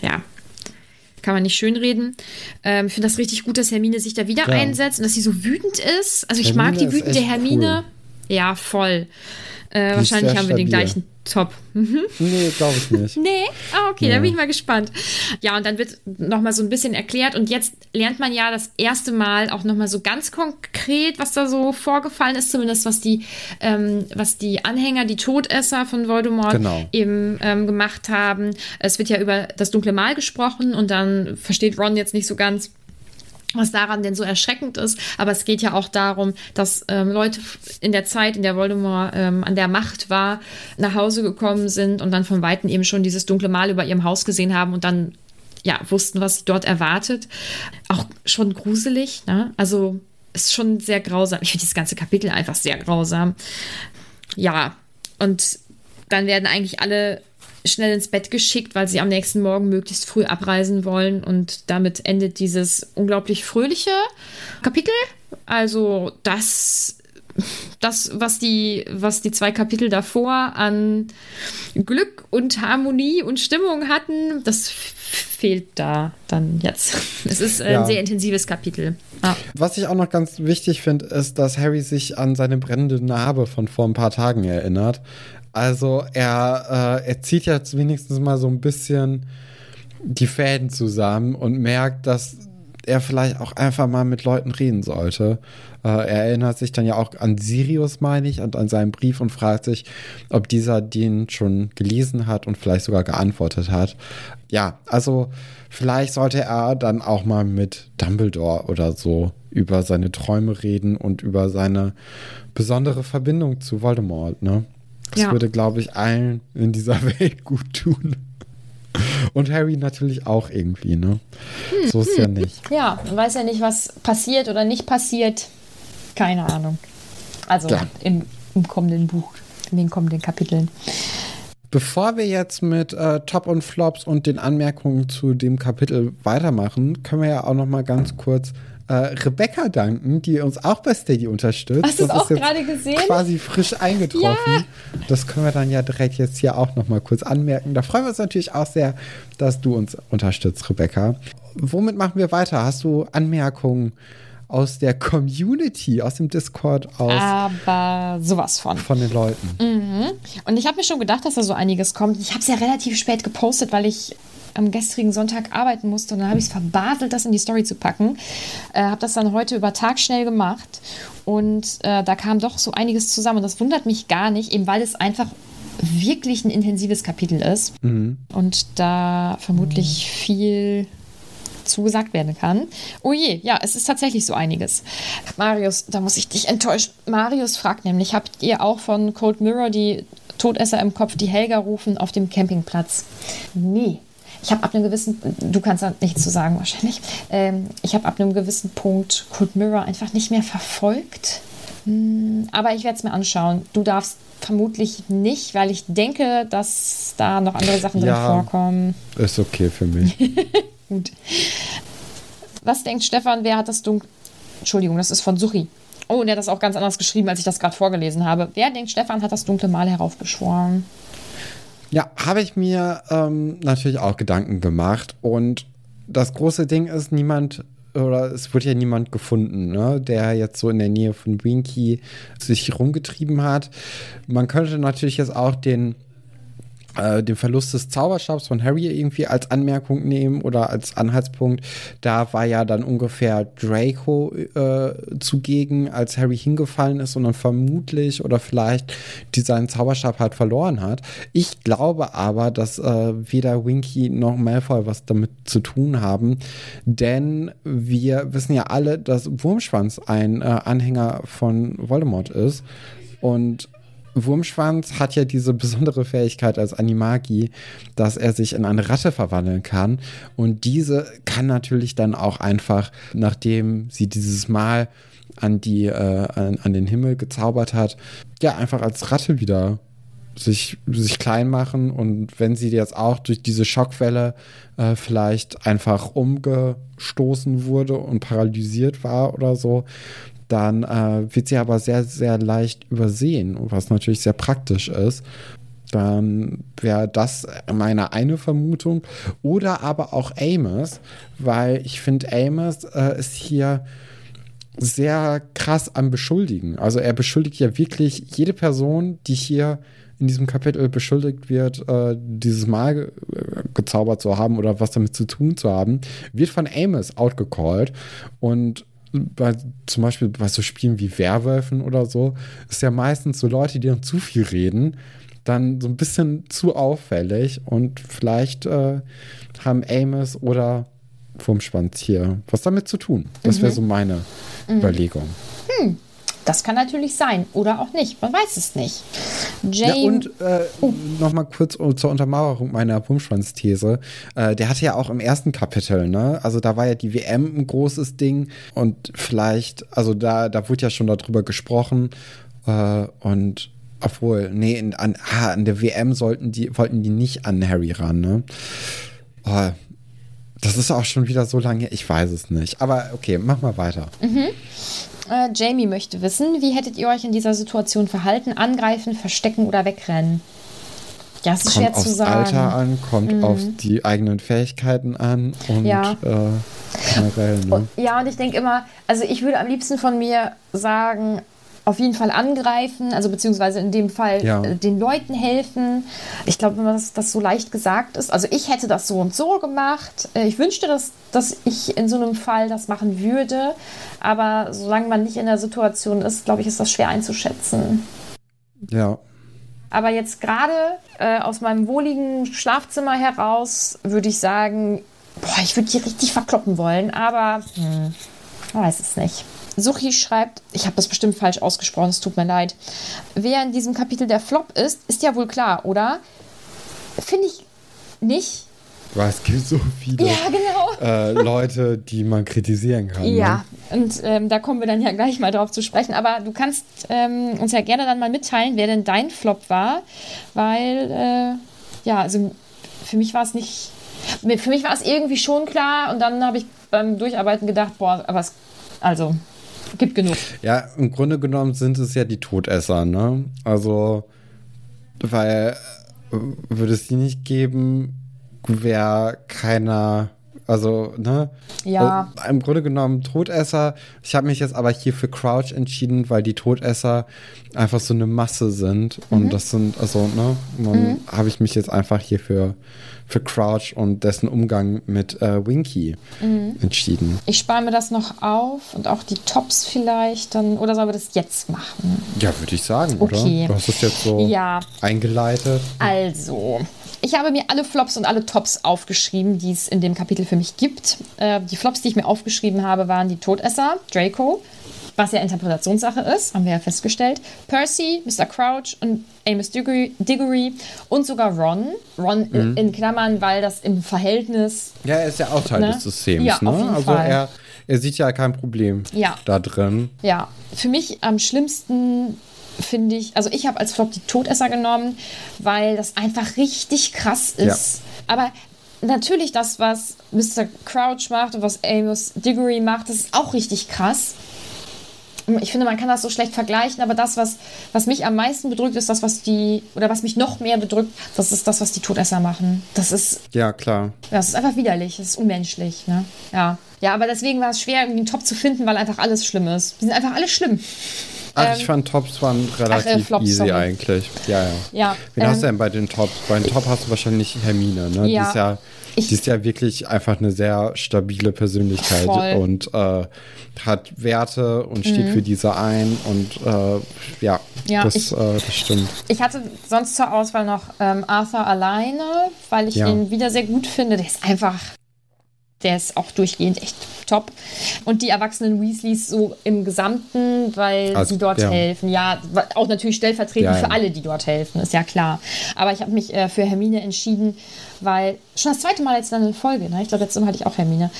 ja, kann man nicht schönreden. Ähm, ich finde das richtig gut, dass Hermine sich da wieder ja. einsetzt und dass sie so wütend ist. Also, ich Hermine mag die wütende Hermine. Cool. Ja, voll. Äh, wahrscheinlich haben wir den gleichen Top. Mhm. Nee, glaube ich nicht. nee? Ah, okay, ja. da bin ich mal gespannt. Ja, und dann wird nochmal so ein bisschen erklärt und jetzt lernt man ja das erste Mal auch nochmal so ganz konkret, was da so vorgefallen ist, zumindest was die, ähm, was die Anhänger, die Todesser von Voldemort genau. eben ähm, gemacht haben. Es wird ja über das dunkle Mal gesprochen und dann versteht Ron jetzt nicht so ganz, was daran denn so erschreckend ist. Aber es geht ja auch darum, dass ähm, Leute in der Zeit, in der Voldemort ähm, an der Macht war, nach Hause gekommen sind und dann von Weitem eben schon dieses dunkle Mal über ihrem Haus gesehen haben und dann ja wussten, was sie dort erwartet. Auch schon gruselig, ne? Also ist schon sehr grausam. Ich finde das ganze Kapitel einfach sehr grausam. Ja, und dann werden eigentlich alle schnell ins Bett geschickt, weil sie am nächsten Morgen möglichst früh abreisen wollen. Und damit endet dieses unglaublich fröhliche Kapitel. Also das, das was, die, was die zwei Kapitel davor an Glück und Harmonie und Stimmung hatten, das fehlt da dann jetzt. Es ist ein ja. sehr intensives Kapitel. Ja. Was ich auch noch ganz wichtig finde, ist, dass Harry sich an seine brennende Narbe von vor ein paar Tagen erinnert. Also er, äh, er zieht jetzt wenigstens mal so ein bisschen die Fäden zusammen und merkt, dass er vielleicht auch einfach mal mit Leuten reden sollte. Äh, er erinnert sich dann ja auch an Sirius, meine ich, und an seinen Brief und fragt sich, ob dieser den schon gelesen hat und vielleicht sogar geantwortet hat. Ja, also vielleicht sollte er dann auch mal mit Dumbledore oder so über seine Träume reden und über seine besondere Verbindung zu Voldemort, ne? Das ja. würde, glaube ich, allen in dieser Welt gut tun. Und Harry natürlich auch irgendwie, ne? so ist ja nicht. Ja, man weiß ja nicht, was passiert oder nicht passiert. Keine Ahnung. Also Ja. im, im kommenden Buch, in den kommenden Kapiteln. Bevor wir jetzt mit äh, Top und Flops und den Anmerkungen zu dem Kapitel weitermachen, können wir ja auch noch mal ganz kurz äh, Rebecca danken, die uns auch bei Steady unterstützt. Hast du es auch gerade gesehen? Quasi frisch eingetroffen. Das können wir dann ja direkt jetzt hier auch noch mal kurz anmerken. Da freuen wir uns natürlich auch sehr, dass du uns unterstützt, Rebecca. Womit machen wir weiter? Hast du Anmerkungen aus der Community, aus dem Discord, aus Aber sowas von. von den Leuten? Und ich habe mir schon gedacht, dass da so einiges kommt. Ich habe es ja relativ spät gepostet, weil ich am gestrigen Sonntag arbeiten musste und dann habe ich es verbaselt, das in die Story zu packen. Äh, habe das dann heute über Tag schnell gemacht und äh, da kam doch so einiges zusammen. Und das wundert mich gar nicht, eben weil es einfach wirklich ein intensives Kapitel ist und da vermutlich viel zugesagt werden kann. Oh je, ja, es ist tatsächlich so einiges. Marius, da muss ich dich enttäuschen. Marius fragt nämlich, habt ihr auch von Cold Mirror die Todesser im Kopf, die Helga rufen auf dem Campingplatz? Nee. Ich habe ab einem gewissen, du kannst da nichts zu sagen wahrscheinlich, ähm, ich habe ab einem gewissen Punkt Cold Mirror einfach nicht mehr verfolgt. Hm, Aber ich werde es mir anschauen. Du darfst vermutlich nicht, weil ich denke, dass da noch andere Sachen drin Ja. vorkommen. Ist okay für mich. Gut. Was denkt Stefan, wer hat das Dunkel... Entschuldigung, das ist von Suchi. Oh, und er hat das auch ganz anders geschrieben, als ich das gerade vorgelesen habe. Wer denkt, Stefan hat das dunkle Mal heraufbeschworen? Ja, habe ich mir ähm, natürlich auch Gedanken gemacht. Und das große Ding ist, niemand, oder es wird ja niemand gefunden, ne, der jetzt so in der Nähe von Winky sich rumgetrieben hat. Man könnte natürlich jetzt auch den äh, den Verlust des Zauberstabs von Harry irgendwie als Anmerkung nehmen oder als Anhaltspunkt. Da war ja dann ungefähr Draco äh, zugegen, als Harry hingefallen ist und dann vermutlich oder vielleicht die seinen Zauberstab halt verloren hat. Ich glaube aber, dass äh, weder Winky noch Malfoy was damit zu tun haben, denn wir wissen ja alle, dass Wurmschwanz ein äh, Anhänger von Voldemort ist und Wurmschwanz hat ja diese besondere Fähigkeit als Animagi, dass er sich in eine Ratte verwandeln kann. Und diese kann natürlich dann auch einfach, nachdem sie dieses Mal an, die, äh, an, an den Himmel gezaubert hat, ja, einfach als Ratte wieder sich, sich klein machen. Und wenn sie jetzt auch durch diese Schockwelle äh, vielleicht einfach umgestoßen wurde und paralysiert war oder so, dann äh, wird sie aber sehr, sehr leicht übersehen, was natürlich sehr praktisch ist. Dann wäre das meine eine Vermutung. Oder aber auch Amos, weil ich finde, Amos äh, ist hier sehr krass am Beschuldigen. Also er beschuldigt ja wirklich jede Person, die hier in diesem Kapitel beschuldigt wird, äh, dieses Mal ge gezaubert zu haben oder was damit zu tun zu haben, wird von Amos outgecallt. Und bei, zum Beispiel bei so Spielen wie Werwölfen oder so, ist ja meistens so Leute, die dann zu viel reden, dann so ein bisschen zu auffällig und vielleicht äh, haben Amos oder Wurmschwanz hier was damit zu tun. Das wäre so meine Überlegung. Das kann natürlich sein oder auch nicht. Man weiß es nicht. Ja, Jane. und äh, noch mal kurz zur Untermauerung meiner Wurmschwanz-These. Äh, der hatte ja auch im ersten Kapitel, ne? Also da war ja die WM ein großes Ding und vielleicht, also da, da wurde ja schon darüber gesprochen äh, und obwohl, nee, in, an, ah, an der WM sollten die, wollten die nicht an Harry ran, ne? Oh, das ist auch schon wieder so lange, ich weiß es nicht. Aber okay, mach mal weiter. Äh, Jamie möchte wissen, wie hättet ihr euch in dieser Situation verhalten? Angreifen, verstecken oder wegrennen? Ja, es ist schwer aufs zu sagen. Mhm. Alter an, kommt auf die eigenen Fähigkeiten an und Ja. äh, generell. Ne? Und, ja, und ich denke immer, also ich würde am liebsten von mir sagen, auf jeden Fall angreifen, also beziehungsweise in dem Fall Ja. äh, den Leuten helfen. Ich glaube, wenn man das, das so leicht gesagt ist, also ich hätte das so und so gemacht. Äh, Ich wünschte, dass, dass ich in so einem Fall das machen würde, aber solange man nicht in der Situation ist, glaube ich, ist das schwer einzuschätzen. Ja. Aber jetzt gerade äh, aus meinem wohligen Schlafzimmer heraus würde ich sagen, boah, ich würde die richtig verkloppen wollen, aber hm, man weiß es nicht. Suchi schreibt, ich habe das bestimmt falsch ausgesprochen, es tut mir leid. Wer in diesem Kapitel der Flop ist, ist ja wohl klar, oder? Finde ich nicht. Weil es gibt so viele Ja, genau. äh, Leute, die man kritisieren kann. Ja, Ne? und ähm, da kommen wir dann ja gleich mal drauf zu sprechen. Aber du kannst ähm, uns ja gerne dann mal mitteilen, wer denn dein Flop war, weil, äh, ja, also für mich war es nicht, für mich war es irgendwie schon klar und dann habe ich beim Durcharbeiten gedacht, boah, aber es, also, gibt genug. Ja, im Grunde genommen sind es ja die Todesser, ne? Also, weil äh, würde es die nicht geben, wäre keiner, also, ne? Ja. Äh, Im Grunde genommen Todesser. Ich habe mich jetzt aber hier für Crouch entschieden, weil die Todesser einfach so eine Masse sind. Und Mhm. das sind, also, ne? Dann habe ich mich jetzt einfach hier für, für Crouch und dessen Umgang mit äh, Winky Mhm. entschieden. Ich spare mir das noch auf und auch die Tops vielleicht dann, oder sollen wir das jetzt machen? Ja, würde ich sagen, Okay. oder? Du hast es jetzt so Ja. eingeleitet. Also, ich habe mir alle Flops und alle Tops aufgeschrieben, die es in dem Kapitel für mich gibt. Äh, die Flops, die ich mir aufgeschrieben habe, waren die Todesser, Draco, was ja Interpretationssache ist, haben wir ja festgestellt. Percy, Mr. Crouch und Amos Diggory, Diggory und sogar Ron. Ron in- in Klammern, weil das im Verhältnis Ja, er ist ja auch Teil Ne? des Systems, Ja, ne? also Fall. er, er sieht ja kein Problem Ja. da drin. Ja, für mich am schlimmsten finde ich, also ich habe als Flop die Todesser genommen, weil das einfach richtig krass ist. Aber natürlich das, was Mr. Crouch macht und was Amos Diggory macht, das ist auch richtig krass. Ich finde, man kann das so schlecht vergleichen, aber das, was, was mich am meisten bedrückt, ist das, was die, oder was mich noch mehr bedrückt, das ist das, was die Todesser machen. Das ist Ja, klar. ja, es ist einfach widerlich, es ist unmenschlich. Ne? Ja. ja, aber deswegen war es schwer, irgendwie einen Top zu finden, weil einfach alles schlimm ist. Die sind einfach alle schlimm. Ach, Ähm, ich fand Tops waren relativ Flops, easy sorry. eigentlich. Ja, ja. Ja, Wen hast du ähm, denn bei den Tops? Bei den Top hast du wahrscheinlich Hermine, ne? Die Ja. ist ja, Ich- die ist ja wirklich einfach eine sehr stabile Persönlichkeit Voll. Mhm. und äh, hat Werte und steht für diese ein und äh, ja, Ja, das, ich- äh, das stimmt. Ich hatte sonst zur Auswahl noch ähm, Arthur alleine, weil ich Ja. ihn wieder sehr gut finde. Der ist einfach, der ist auch durchgehend echt top. Und die erwachsenen Weasleys so im Gesamten, weil Also, sie dort ja. helfen. Ja, auch natürlich stellvertretend Ja, ja. für alle, die dort helfen, ist ja klar. Aber ich habe mich äh, für Hermine entschieden, weil schon das zweite Mal jetzt dann in Folge, ne? Ich glaube, letztes Mal hatte ich auch Hermine.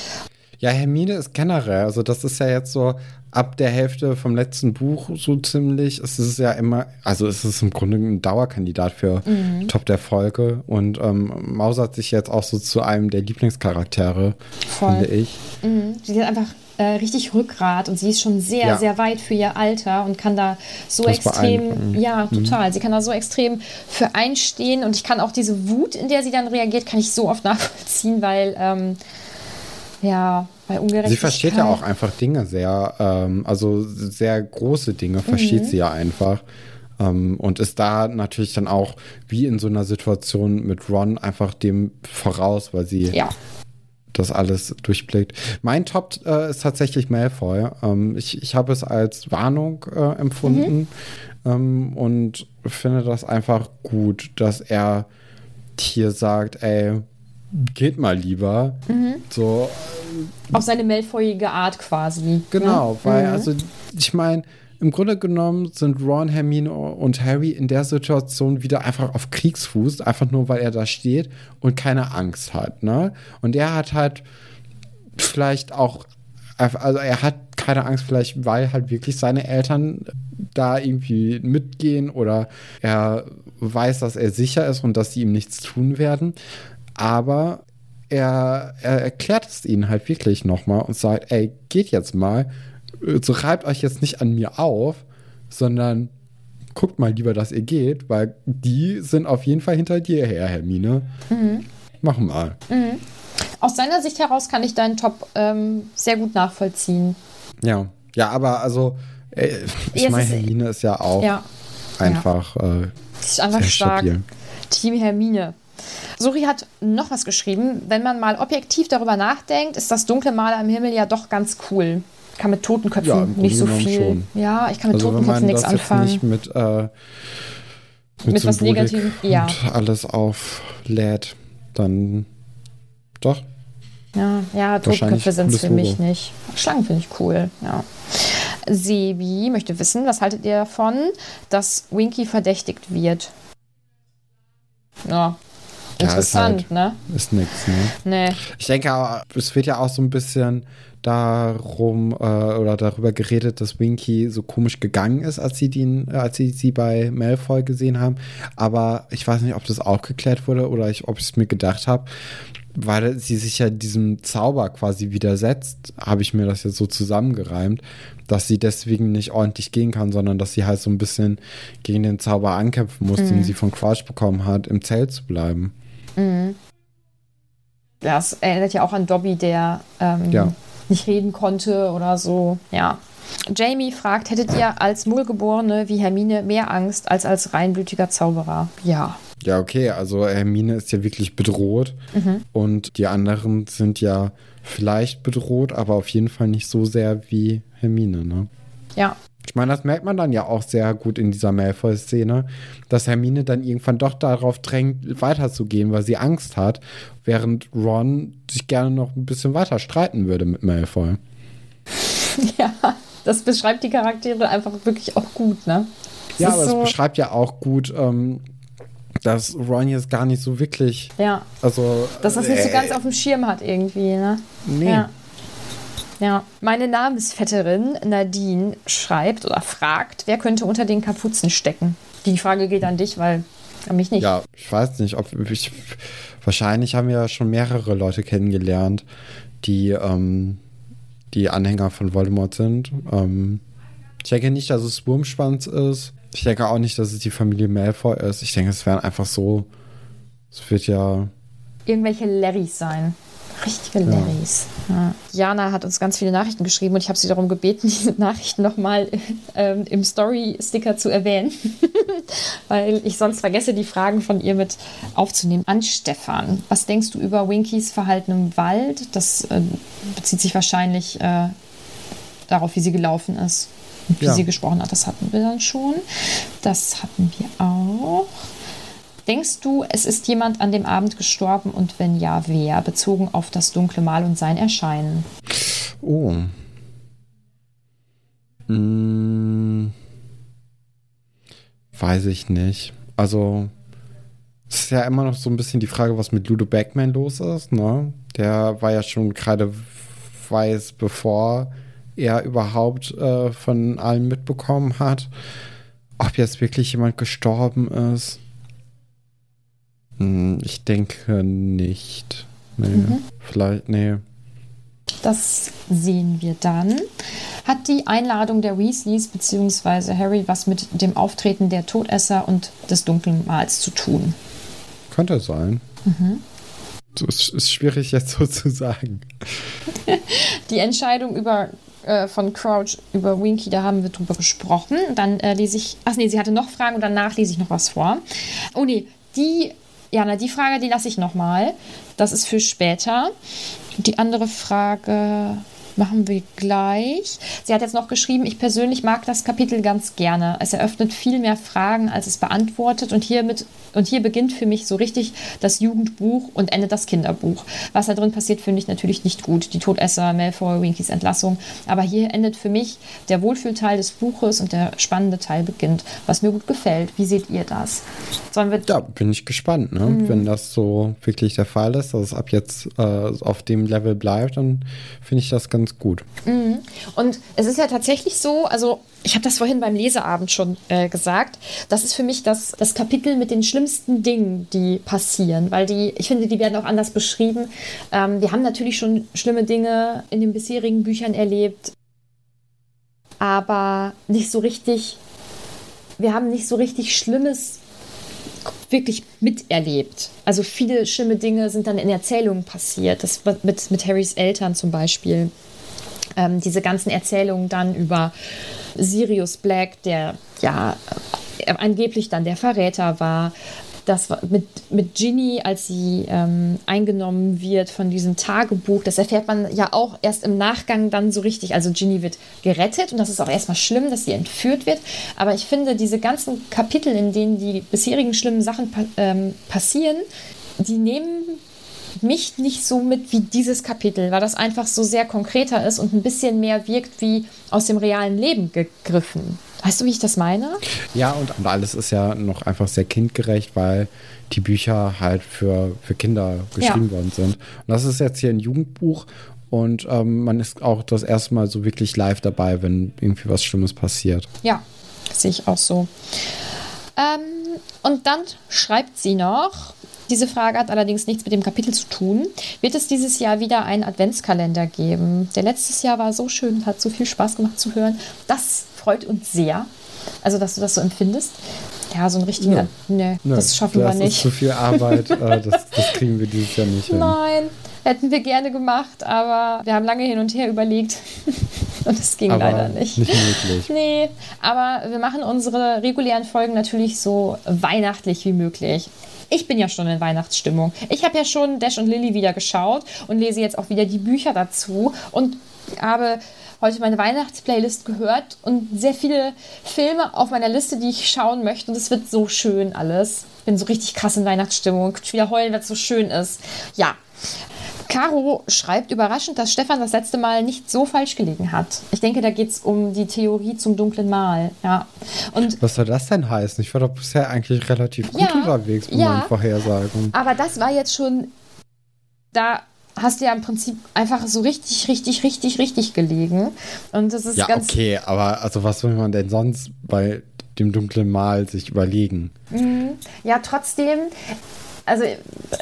Ja, Hermine ist generell, also das ist ja jetzt so ab der Hälfte vom letzten Buch so ziemlich, es ist ja immer, also es ist im Grunde ein Dauerkandidat für Mhm. Top der Folge und ähm, mausert sich jetzt auch so zu einem der Lieblingscharaktere, Voll. finde ich. Mhm. Sie hat einfach äh, richtig Rückgrat und sie ist schon sehr, Ja. sehr weit für ihr Alter und kann da so Das extrem, beeindruckend. ja, total. Sie kann da so extrem für einstehen und ich kann auch diese Wut, in der sie dann reagiert, kann ich so oft nachvollziehen, weil, ähm, ja, bei Ungerechtigkeit. Sie versteht ja auch einfach Dinge sehr, ähm, also sehr große Dinge versteht Mhm. sie ja einfach. Ähm, und ist da natürlich dann auch wie in so einer Situation mit Ron einfach dem voraus, weil sie Ja, das alles durchblickt. Mein Top äh, ist tatsächlich Malfoy. Ähm, ich ich habe es als Warnung äh, empfunden ähm, und finde das einfach gut, dass er hier sagt, ey, geht mal lieber. So, auf seine Malfoyige Art quasi. Genau, Ne? weil, also, ich meine, im Grunde genommen sind Ron, Hermine und Harry in der Situation wieder einfach auf Kriegsfuß, einfach nur, weil er da steht und keine Angst hat, ne? Und er hat halt vielleicht auch, also er hat keine Angst, vielleicht, weil halt wirklich seine Eltern da irgendwie mitgehen oder er weiß, dass er sicher ist und dass sie ihm nichts tun werden. Aber er, er erklärt es ihnen halt wirklich nochmal und sagt, ey, geht jetzt mal, so reibt euch jetzt nicht an mir auf, sondern guckt mal lieber, dass ihr geht, weil die sind auf jeden Fall hinter dir her, Hermine. Mach mal. Aus seiner Sicht heraus kann ich deinen Top ähm, sehr gut nachvollziehen. Ja. Ja, aber also, äh, ich Ja, meine, Hermine ist ja auch Ja, einfach äh, das ist einfach sehr stark. stabil. Team Hermine. Suri hat noch was geschrieben. Wenn man mal objektiv darüber nachdenkt, ist das dunkle Maler am Himmel ja doch ganz cool. Ich kann mit Totenköpfen Ja, im nicht so viel. genommen Ja, ich kann mit Also Totenköpfen nichts anfangen. nicht mit, äh, mit, Mit was Negativem, ja. und alles auflädt, dann doch. Ja, ja Totenköpfe sind es für mich Logo. nicht. Schlangen finde ich cool, ja. Sebi möchte wissen, was haltet ihr davon, dass Winky verdächtigt wird? Ja, interessant, ist halt, ne? Ist nix, ne? Nee. Ich denke, es wird ja auch so ein bisschen darum äh, oder darüber geredet, dass Winky so komisch gegangen ist, als sie den, als sie sie bei Malfoy gesehen haben. Aber ich weiß nicht, ob das auch geklärt wurde oder ich, ob ich es mir gedacht habe, weil sie sich ja diesem Zauber quasi widersetzt, habe ich mir das jetzt so zusammengereimt, dass sie deswegen nicht ordentlich gehen kann, sondern dass sie halt so ein bisschen gegen den Zauber ankämpfen muss, mhm. den sie von Crouch bekommen hat, im Zelt zu bleiben. Mhm. Ja, es erinnert ja auch an Dobby, der ähm, ja nicht reden konnte oder so. Ja. Jamie fragt, hättet ihr als Mullgeborene wie Hermine mehr Angst als als reinblütiger Zauberer? Ja. Ja, okay, also Hermine ist ja wirklich bedroht mhm. und die anderen sind ja vielleicht bedroht, aber auf jeden Fall nicht so sehr wie Hermine, ne? Ja. Ich meine, das merkt man dann ja auch sehr gut in dieser Malfoy-Szene, dass Hermine dann irgendwann doch darauf drängt, weiterzugehen, weil sie Angst hat, während Ron sich gerne noch ein bisschen weiter streiten würde mit Malfoy. Ja, das beschreibt die Charaktere einfach wirklich auch gut, ne? Das ja, aber so es beschreibt ja auch gut, ähm, dass Ron jetzt gar nicht so wirklich. Ja. Also. Dass das nicht so äh, ganz auf dem Schirm hat, irgendwie, ne? Nee. Ja. Ja, meine Namensvetterin Nadine schreibt oder fragt, wer könnte unter den Kapuzen stecken? Die Frage geht an dich, weil an mich nicht. Ja, ich weiß nicht, ob ich, wahrscheinlich haben wir ja schon mehrere Leute kennengelernt, die, ähm, die Anhänger von Voldemort sind. Ähm, ich denke nicht, dass es Wurmschwanz ist. Ich denke auch nicht, dass es die Familie Malfoy ist. Ich denke, es wären einfach so. Es wird ja. Irgendwelche Larrys sein. Richtige Larrys. Ja. Jana hat uns ganz viele Nachrichten geschrieben und ich habe sie darum gebeten, diese Nachrichten nochmal ähm, im Story-Sticker zu erwähnen, weil ich sonst vergesse, die Fragen von ihr mit aufzunehmen. An Stefan, was denkst du über Winkys Verhalten im Wald? Das äh, bezieht sich wahrscheinlich äh, darauf, wie sie gelaufen ist und wie ja. sie gesprochen hat. Das hatten wir dann schon. Das hatten wir auch. Denkst du, es ist jemand an dem Abend gestorben und wenn ja, wer? Bezogen auf das dunkle Mal und sein Erscheinen. Oh. Hm. Weiß ich nicht. Also, es ist ja immer noch so ein bisschen die Frage, was mit Ludo Backman los ist, ne? Der war ja schon gerade weiß, bevor er überhaupt äh, von allen mitbekommen hat, ob jetzt wirklich jemand gestorben ist. Hm, ich denke nicht. Nee, mhm. vielleicht, nee. Das sehen wir dann. Hat die Einladung der Weasleys bzw. Harry was mit dem Auftreten der Todesser und des dunklen Mals zu tun? Könnte sein. Mhm. Das ist schwierig jetzt so zu sagen. die Entscheidung über äh, von Crouch über Winky, da haben wir drüber gesprochen. Dann äh, lese ich, ach nee, sie hatte noch Fragen und danach lese ich noch was vor. Oh nee, die ja, na, die Frage, die lasse ich nochmal. Das ist für später. Die andere Frage machen wir gleich. Sie hat jetzt noch geschrieben, ich persönlich mag das Kapitel ganz gerne. Es eröffnet viel mehr Fragen, als es beantwortet. Und hiermit und hier beginnt für mich so richtig das Jugendbuch und endet das Kinderbuch. Was da drin passiert, finde ich natürlich nicht gut. Die Todesser, Malfoy, Winkys Entlassung. Aber hier endet für mich der Wohlfühlteil des Buches und der spannende Teil beginnt, was mir gut gefällt. Wie seht ihr das? Sollen wir da bin ich gespannt, ne? Mhm. wenn das so wirklich der Fall ist, dass es ab jetzt äh, auf dem Level bleibt, dann finde ich das ganz gut. Mhm. Und es ist ja tatsächlich so, also ich habe das vorhin beim Leseabend schon äh, gesagt, das ist für mich das, das Kapitel mit den schlimmsten Dingen, die passieren, weil die, ich finde, die werden auch anders beschrieben. Ähm, wir haben natürlich schon schlimme Dinge in den bisherigen Büchern erlebt, aber nicht so richtig, wir haben nicht so richtig Schlimmes wirklich miterlebt. Also viele schlimme Dinge sind dann in Erzählungen passiert. Das mit, mit Harrys Eltern zum Beispiel. Ähm, diese ganzen Erzählungen dann über Sirius Black, der ja äh, angeblich dann der Verräter war. Das mit, mit Ginny, als sie ähm, eingenommen wird von diesem Tagebuch, das erfährt man ja auch erst im Nachgang dann so richtig. Also Ginny wird gerettet und das ist auch erstmal schlimm, dass sie entführt wird. Aber ich finde, diese ganzen Kapitel, in denen die bisherigen schlimmen Sachen ähm, passieren, die nehmen mich nicht so mit wie dieses Kapitel, weil das einfach so sehr konkreter ist und ein bisschen mehr wirkt wie aus dem realen Leben gegriffen. Weißt du, wie ich das meine? Ja, und, und alles ist ja noch einfach sehr kindgerecht, weil die Bücher halt für, für Kinder geschrieben ja. worden sind. Und das ist jetzt hier ein Jugendbuch und ähm, man ist auch das erste Mal so wirklich live dabei, wenn irgendwie was Schlimmes passiert. Ja, sehe ich auch so. Ähm, und dann schreibt sie noch, diese Frage hat allerdings nichts mit dem Kapitel zu tun. Wird es dieses Jahr wieder einen Adventskalender geben? Der letztes Jahr war so schön, hat so viel Spaß gemacht zu hören. Das freut uns sehr. Also, dass du das so empfindest. Ja, so einen richtigen. Ja. Nee, nee, das schaffen das wir nicht. Das ist zu viel Arbeit. Äh, das, das, kriegen wir dieses Jahr nicht hin. Nein, hätten wir gerne gemacht, aber wir haben lange hin und her überlegt. und es ging aber leider nicht. Nicht möglich. Nee, aber wir machen unsere regulären Folgen natürlich so weihnachtlich wie möglich. Ich bin ja schon in Weihnachtsstimmung. Ich habe ja schon Dash und Lily wieder geschaut und lese jetzt auch wieder die Bücher dazu und habe heute meine Weihnachtsplaylist gehört und sehr viele Filme auf meiner Liste, die ich schauen möchte. Und es wird so schön alles. Bin so richtig krass in Weihnachtsstimmung. Ich wieder heulen, weil es so schön ist. Ja. Caro schreibt überraschend, dass Stefan das letzte Mal nicht so falsch gelegen hat. Ich denke, da geht es um die Theorie zum dunklen Mal. Ja. Und Was soll das denn heißen? Ich war doch bisher eigentlich relativ gut ja, unterwegs mit ja, meinen Vorhersagen. Aber das war jetzt schon. Da hast du ja im Prinzip einfach so richtig, richtig, richtig, richtig gelegen. Und das ist ja, ganz. Okay, aber also was will man denn sonst bei dem dunklen Mal sich überlegen? Mhm. Ja, trotzdem. Also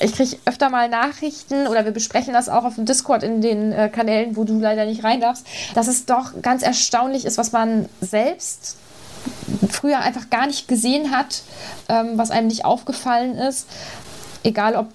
ich kriege öfter mal Nachrichten oder wir besprechen das auch auf dem Discord in den äh, Kanälen, wo du leider nicht rein darfst, dass es doch ganz erstaunlich ist, was man selbst früher einfach gar nicht gesehen hat, ähm, was einem nicht aufgefallen ist. Egal ob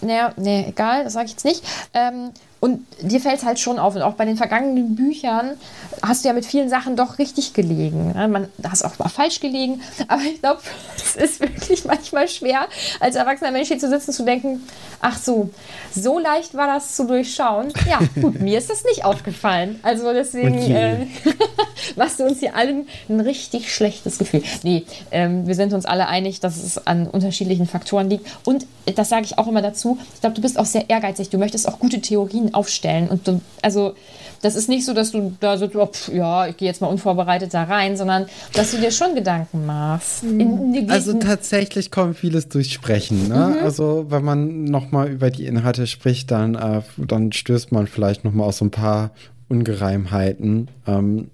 naja, nee, egal, das sage ich jetzt nicht. Ähm, und dir fällt es halt schon auf. Und auch bei den vergangenen Büchern hast du ja mit vielen Sachen doch richtig gelegen. Ne? Man hast auch mal falsch gelegen. Aber ich glaube, es ist wirklich manchmal schwer, als erwachsener Mensch hier zu sitzen, zu denken, ach so, so leicht war das zu durchschauen. Ja, gut, mir ist das nicht aufgefallen. Also deswegen äh, machst du uns hier allen ein richtig schlechtes Gefühl. Nee, ähm, wir sind uns alle einig, dass es an unterschiedlichen Faktoren liegt. Und das sage ich auch immer dazu, ich glaube, du bist auch sehr ehrgeizig. Du möchtest auch gute Theorien aufstellen. Und du, also das ist nicht so, dass du da so, oh, pff, ja, ich gehe jetzt mal unvorbereitet da rein, sondern dass du dir schon Gedanken machst. In, in also tatsächlich kommt vieles durch Sprechen. Ne? Mhm. Also wenn man nochmal über die Inhalte spricht, dann, äh, dann stößt man vielleicht nochmal auf so ein paar Ungereimheiten. Ähm,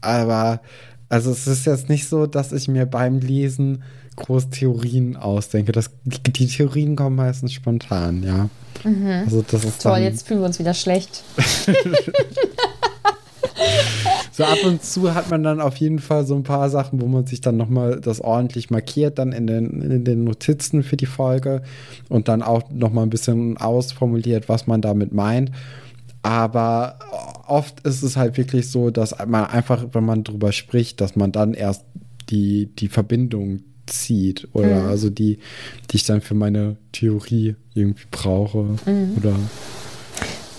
aber also es ist jetzt nicht so, dass ich mir beim Lesen groß Theorien ausdenke. Das, die, die Theorien kommen meistens spontan, ja. Mhm. Also das ist Toll, jetzt fühlen wir uns wieder schlecht. so ab und zu hat man dann auf jeden Fall so ein paar Sachen, wo man sich dann nochmal das ordentlich markiert, dann in den, in den Notizen für die Folge und dann auch nochmal ein bisschen ausformuliert, was man damit meint. Aber oft ist es halt wirklich so, dass man einfach, wenn man drüber spricht, dass man dann erst die, die Verbindung zieht oder mhm. also die, die ich dann für meine Theorie irgendwie brauche mhm. oder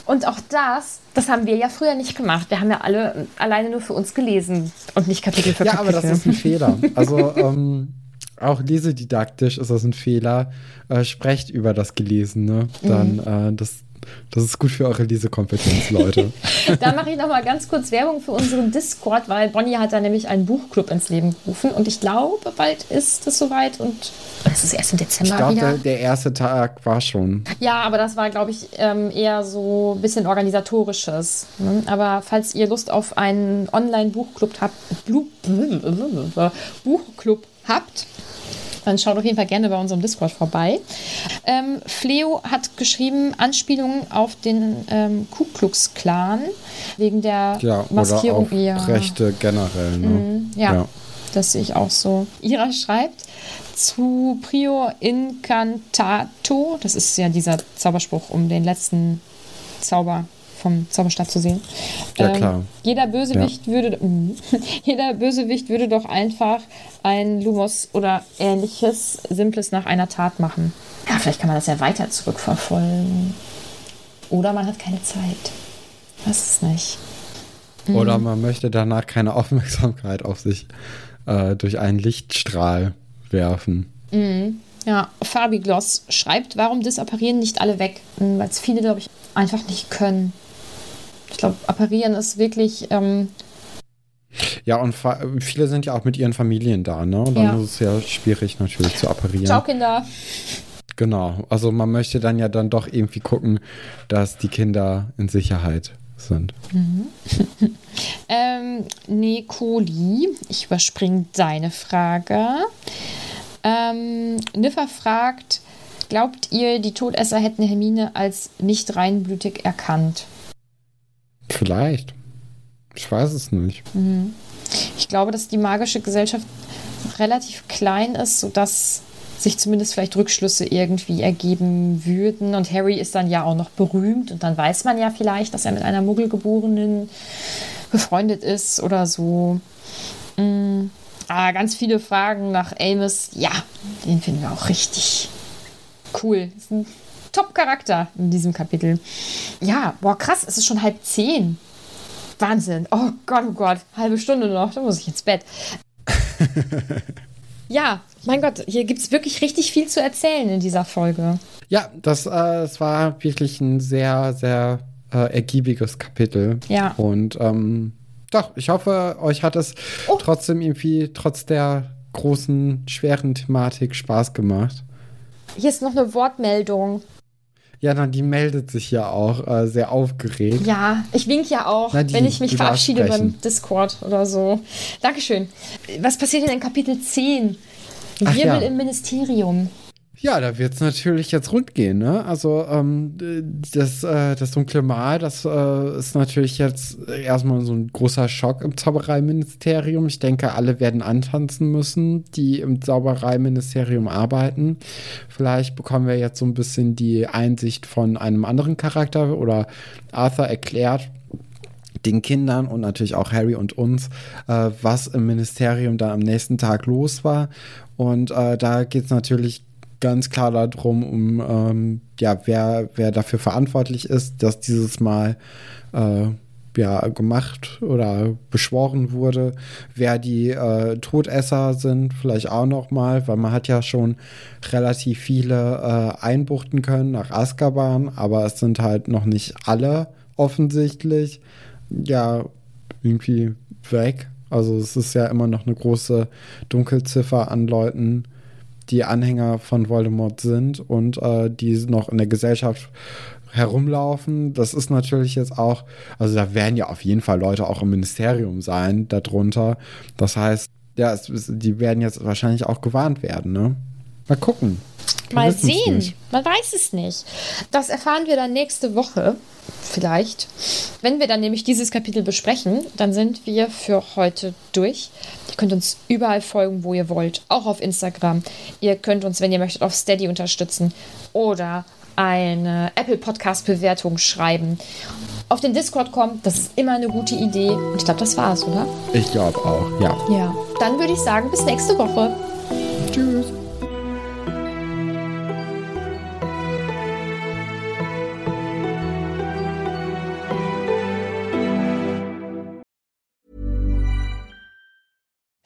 und auch das, das haben wir ja früher nicht gemacht. Wir haben ja alle alleine nur für uns gelesen und nicht Kapitel für ja, Kapitel. Ja, aber das ist ein Fehler. Also ähm, auch lesedidaktisch ist das ein Fehler. Äh, sprecht über das Gelesene, dann mhm. äh, das das ist gut für eure Lesekompetenz, Leute. da mache ich noch mal ganz kurz Werbung für unseren Discord, weil Bonnie hat da nämlich einen Buchclub ins Leben gerufen und ich glaube, bald ist es soweit und es ist erst im Dezember ich glaub, wieder. Der, der erste Tag war schon. Ja, aber das war, glaube ich, ähm, eher so ein bisschen organisatorisches. Ne? Aber falls ihr Lust auf einen Online-Buchclub habt, Buchclub habt, dann schaut auf jeden Fall gerne bei unserem Discord vorbei. Ähm, Fleo hat geschrieben, Anspielungen auf den ähm, Ku Klux Klan wegen der ja, Maskierung. Oder auf ja. Rechte generell. Ne? Mhm, ja, ja, das sehe ich auch so. Ira schreibt, zu Prio Incantato, das ist ja dieser Zauberspruch um den letzten Zauber vom Zauberstab zu sehen. Ja, ähm, klar. Jeder Bösewicht ja. würde jeder Bösewicht würde doch einfach ein Lumos oder ähnliches Simples nach einer Tat machen. Ja, vielleicht kann man das ja weiter zurückverfolgen. Oder man hat keine Zeit. Das ist nicht. Mhm. Oder man möchte danach keine Aufmerksamkeit auf sich äh, durch einen Lichtstrahl werfen. Mhm. Ja, Fabi Gloss schreibt, warum disapparieren nicht alle weg? Hm, Weil es viele, glaube ich, einfach nicht können. Ich glaube, apparieren ist wirklich. Ähm Ja, und viele sind ja auch mit ihren Familien da, ne? Und dann ja. ist es ja schwierig natürlich zu apparieren. Ciao, Kinder. Genau, also man möchte dann ja dann doch irgendwie gucken, dass die Kinder in Sicherheit sind. Mhm. ähm, Nekoli, ich überspringe deine Frage. Ähm, Niffer fragt, glaubt ihr, die Todesser hätten Hermine als nicht reinblütig erkannt? Vielleicht. Ich weiß es nicht. Mhm. Ich glaube, dass die magische Gesellschaft relativ klein ist, sodass sich zumindest vielleicht Rückschlüsse irgendwie ergeben würden. Und Harry ist dann ja auch noch berühmt und dann weiß man ja vielleicht, dass er mit einer Muggelgeborenen befreundet ist oder so. Mhm. Ah, ganz viele Fragen nach Amos. Ja, den finden wir auch richtig cool. Ist ein Top-Charakter in diesem Kapitel. Ja, boah, krass, es ist schon halb zehn. Wahnsinn. Oh Gott, oh Gott. Halbe Stunde noch, dann muss ich ins Bett. ja, mein Gott, hier gibt es wirklich richtig viel zu erzählen in dieser Folge. Ja, das, äh, das war wirklich ein sehr, sehr äh, ergiebiges Kapitel. Ja. Und ähm, doch, ich hoffe, euch hat es oh. trotzdem irgendwie, trotz der großen, schweren Thematik Spaß gemacht. Hier ist noch eine Wortmeldung. Ja, dann die meldet sich ja auch äh, sehr aufgeregt. Ja, ich wink ja auch, Na, die, wenn ich mich verabschiede beim Discord oder so. Dankeschön. Was passiert denn in Kapitel 10? Wirbel ja. im Ministerium. Ja, da wird es natürlich jetzt rund gehen, ne? Also ähm, das, äh, das dunkle Mal, das äh, ist natürlich jetzt erstmal so ein großer Schock im Zaubereiministerium. Ich denke, alle werden antanzen müssen, die im Zaubereiministerium arbeiten. Vielleicht bekommen wir jetzt so ein bisschen die Einsicht von einem anderen Charakter oder Arthur erklärt, den Kindern und natürlich auch Harry und uns, äh, was im Ministerium dann am nächsten Tag los war. Und äh, da geht es natürlich ganz klar darum, um ähm, ja, wer, wer dafür verantwortlich ist, dass dieses Mal äh, ja, gemacht oder beschworen wurde, wer die äh, Todesser sind, vielleicht auch noch mal, weil man hat ja schon relativ viele äh, einbuchten können nach Azkaban, aber es sind halt noch nicht alle offensichtlich ja irgendwie weg. Also es ist ja immer noch eine große Dunkelziffer an Leuten, die Anhänger von Voldemort sind und äh, die noch in der Gesellschaft herumlaufen. Das ist natürlich jetzt auch, also da werden ja auf jeden Fall Leute auch im Ministerium sein darunter. Das heißt, ja, es, die werden jetzt wahrscheinlich auch gewarnt werden, ne? Mal gucken. Mal sehen. Man weiß es nicht. Das erfahren wir dann nächste Woche. Vielleicht. Wenn wir dann nämlich dieses Kapitel besprechen, dann sind wir für heute durch. Ihr könnt uns überall folgen, wo ihr wollt. Auch auf Instagram. Ihr könnt uns, wenn ihr möchtet, auf Steady unterstützen. Oder eine Apple Podcast Bewertung schreiben. Auf den Discord kommen, das ist immer eine gute Idee. Und ich glaube, das war's, oder? Ich glaube auch, ja. Ja. Dann würde ich sagen, bis nächste Woche. Tschüss.